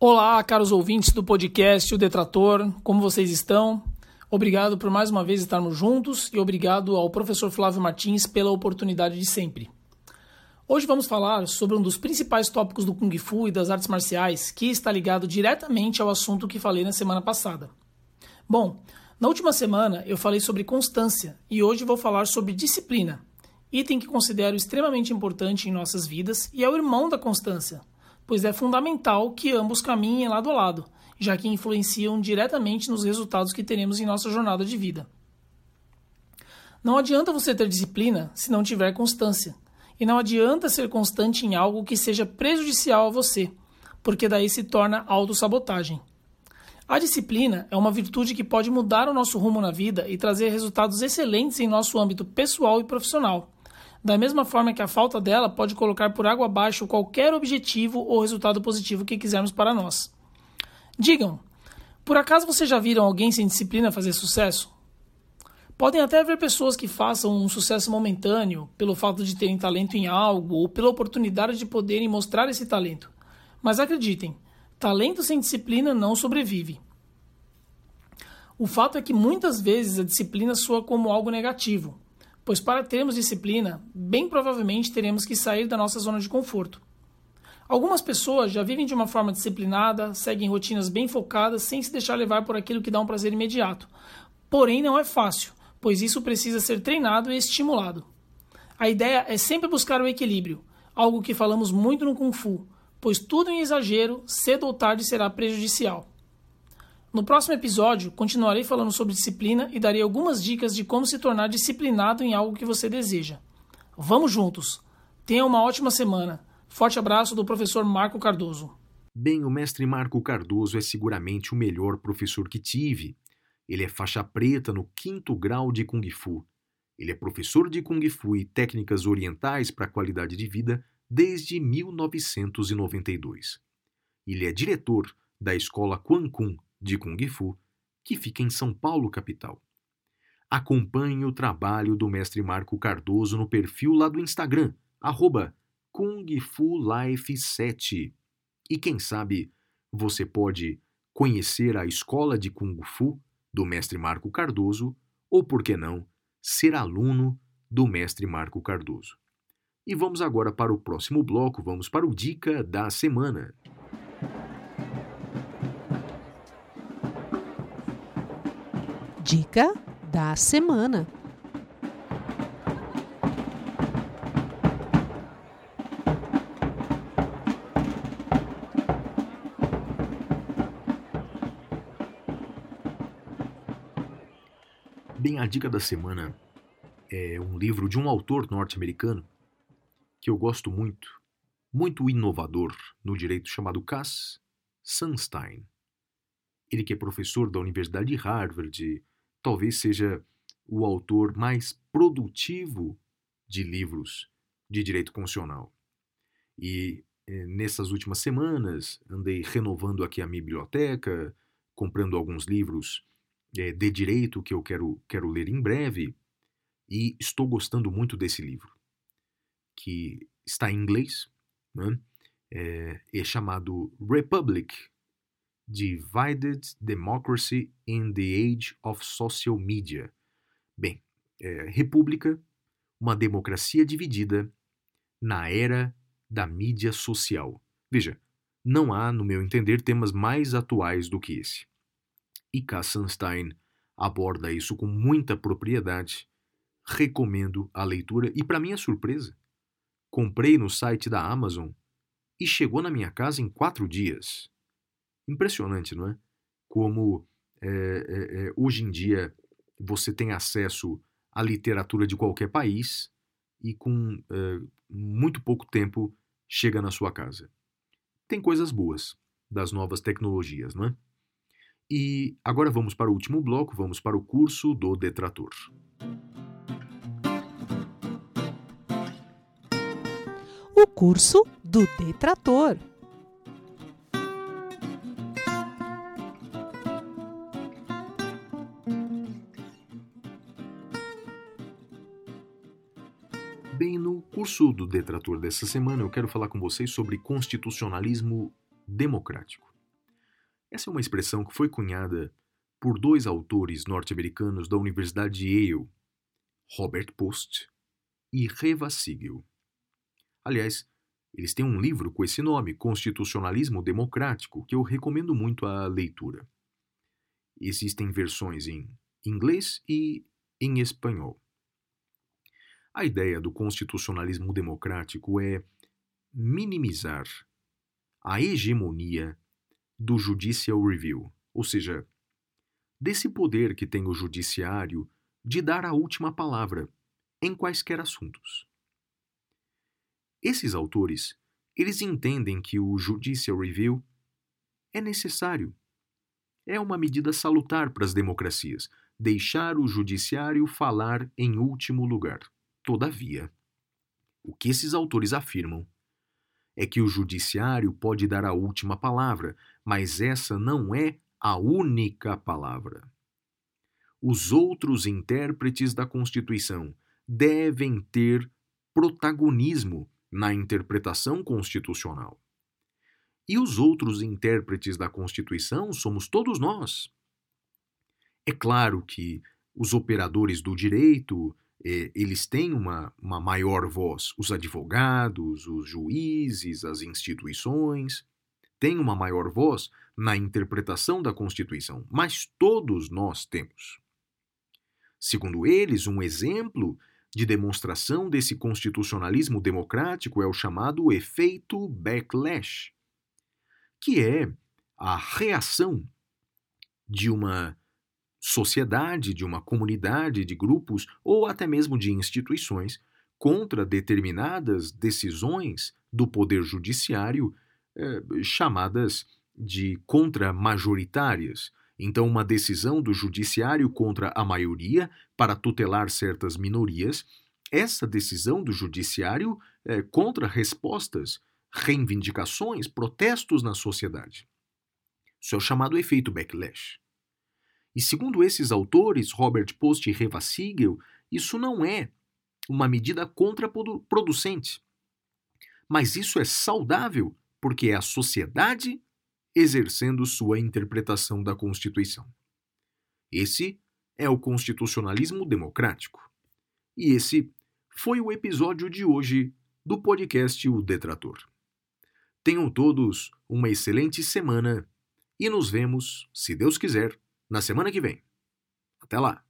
Olá, caros ouvintes do podcast O Detrator, como vocês estão? Obrigado por mais uma vez estarmos juntos e obrigado ao professor Flávio Martins pela oportunidade de sempre. Hoje vamos falar sobre um dos principais tópicos do Kung Fu e das artes marciais que está ligado diretamente ao assunto que falei na semana passada. Bom, na última semana eu falei sobre constância e hoje vou falar sobre disciplina, item que considero extremamente importante em nossas vidas e é o irmão da constância, pois é fundamental que ambos caminhem lado a lado, já que influenciam diretamente nos resultados que teremos em nossa jornada de vida. Não adianta você ter disciplina se não tiver constância, e não adianta ser constante em algo que seja prejudicial a você, porque daí se torna autossabotagem. A disciplina é uma virtude que pode mudar o nosso rumo na vida e trazer resultados excelentes em nosso âmbito pessoal e profissional. Da mesma forma que a falta dela pode colocar por água abaixo qualquer objetivo ou resultado positivo que quisermos para nós. Digam, por acaso vocês já viram alguém sem disciplina fazer sucesso? Podem até haver pessoas que façam um sucesso momentâneo pelo fato de terem talento em algo ou pela oportunidade de poderem mostrar esse talento. Mas acreditem, Talento sem disciplina não sobrevive. O fato é que muitas vezes a disciplina soa como algo negativo, pois para termos disciplina, bem provavelmente teremos que sair da nossa zona de conforto. Algumas pessoas já vivem de uma forma disciplinada, seguem rotinas bem focadas sem se deixar levar por aquilo que dá um prazer imediato. Porém, não é fácil, pois isso precisa ser treinado e estimulado. A ideia é sempre buscar o equilíbrio, algo que falamos muito no Kung Fu, pois tudo em exagero, cedo ou tarde, será prejudicial. No próximo episódio, continuarei falando sobre disciplina e darei algumas dicas de como se tornar disciplinado em algo que você deseja. Vamos juntos! Tenha uma ótima semana. Forte abraço do professor Marco Cardoso. Bem, o mestre Marco Cardoso é seguramente o melhor professor que tive. Ele é faixa preta no quinto grau de Kung Fu. Ele é professor de Kung Fu e técnicas orientais para a qualidade de vida desde 1992. Ele é diretor da escola Quan Kun de Kung Fu, que fica em São Paulo, capital. Acompanhe o trabalho do mestre Marco Cardoso no perfil lá do Instagram, arroba Kung Fu Life 7. E quem sabe você pode conhecer a escola de Kung Fu do mestre Marco Cardoso, ou por que não, ser aluno do mestre Marco Cardoso. E vamos agora para o próximo bloco, vamos para o Dica da Semana. Dica da Semana. Bem, a dica da semana é um livro de um autor norte-americano que eu gosto muito, muito inovador no direito, chamado Cass Sunstein. Ele que é professor da Universidade de Harvard, talvez seja o autor mais produtivo de livros de direito constitucional. E eh, nessas últimas semanas andei renovando aqui a minha biblioteca, comprando alguns livros eh, de direito que eu quero, quero ler em breve, e estou gostando muito desse livro, que está em inglês, né? é, é chamado Republic Divided Democracy in the Age of Social Media. Bem, é, República, uma democracia dividida na era da mídia social. Veja, não há, no meu entender, temas mais atuais do que esse. E Kassenstein aborda isso com muita propriedade. Recomendo a leitura e, para minha surpresa, comprei no site da Amazon e chegou na minha casa em quatro dias. Impressionante, não é? Como é, é, hoje em dia você tem acesso à literatura de qualquer país e com é, muito pouco tempo chega na sua casa. Tem coisas boas das novas tecnologias, não é? E agora vamos para o último bloco, vamos para o curso do detrator. O curso do detrator. Curso do Detrator dessa semana eu quero falar com vocês sobre constitucionalismo democrático. Essa é uma expressão que foi cunhada por dois autores norte-americanos da Universidade de Yale, Robert Post e Reva Siegel. Aliás, eles têm um livro com esse nome, Constitucionalismo Democrático, que eu recomendo muito a leitura. Existem versões em inglês e em espanhol. A ideia do constitucionalismo democrático é minimizar a hegemonia do Judicial Review, ou seja, desse poder que tem o judiciário de dar a última palavra em quaisquer assuntos. Esses autores, eles entendem que o Judicial Review é necessário. É uma medida salutar para as democracias, deixar o judiciário falar em último lugar. Todavia, o que esses autores afirmam é que o judiciário pode dar a última palavra, mas essa não é a única palavra. Os outros intérpretes da Constituição devem ter protagonismo na interpretação constitucional. E os outros intérpretes da Constituição somos todos nós. É claro que os operadores do direito eles têm uma, uma maior voz. Os advogados, os juízes, as instituições têm uma maior voz na interpretação da Constituição, mas todos nós temos. Segundo eles, um exemplo de demonstração desse constitucionalismo democrático é o chamado efeito backlash, que é a reação de uma sociedade, de uma comunidade, de grupos ou até mesmo de instituições contra determinadas decisões do poder judiciário eh, chamadas de contramajoritárias. Então, uma decisão do judiciário contra a maioria para tutelar certas minorias, essa decisão do judiciário eh, contra respostas, reivindicações, protestos na sociedade. Isso é o chamado efeito backlash. E segundo esses autores, Robert Post e Reva Siegel, isso não é uma medida contraproducente. Mas isso é saudável porque é a sociedade exercendo sua interpretação da Constituição. Esse é o constitucionalismo democrático. E esse foi o episódio de hoje do podcast O Detrator. Tenham todos uma excelente semana e nos vemos, se Deus quiser, na semana que vem. Até lá!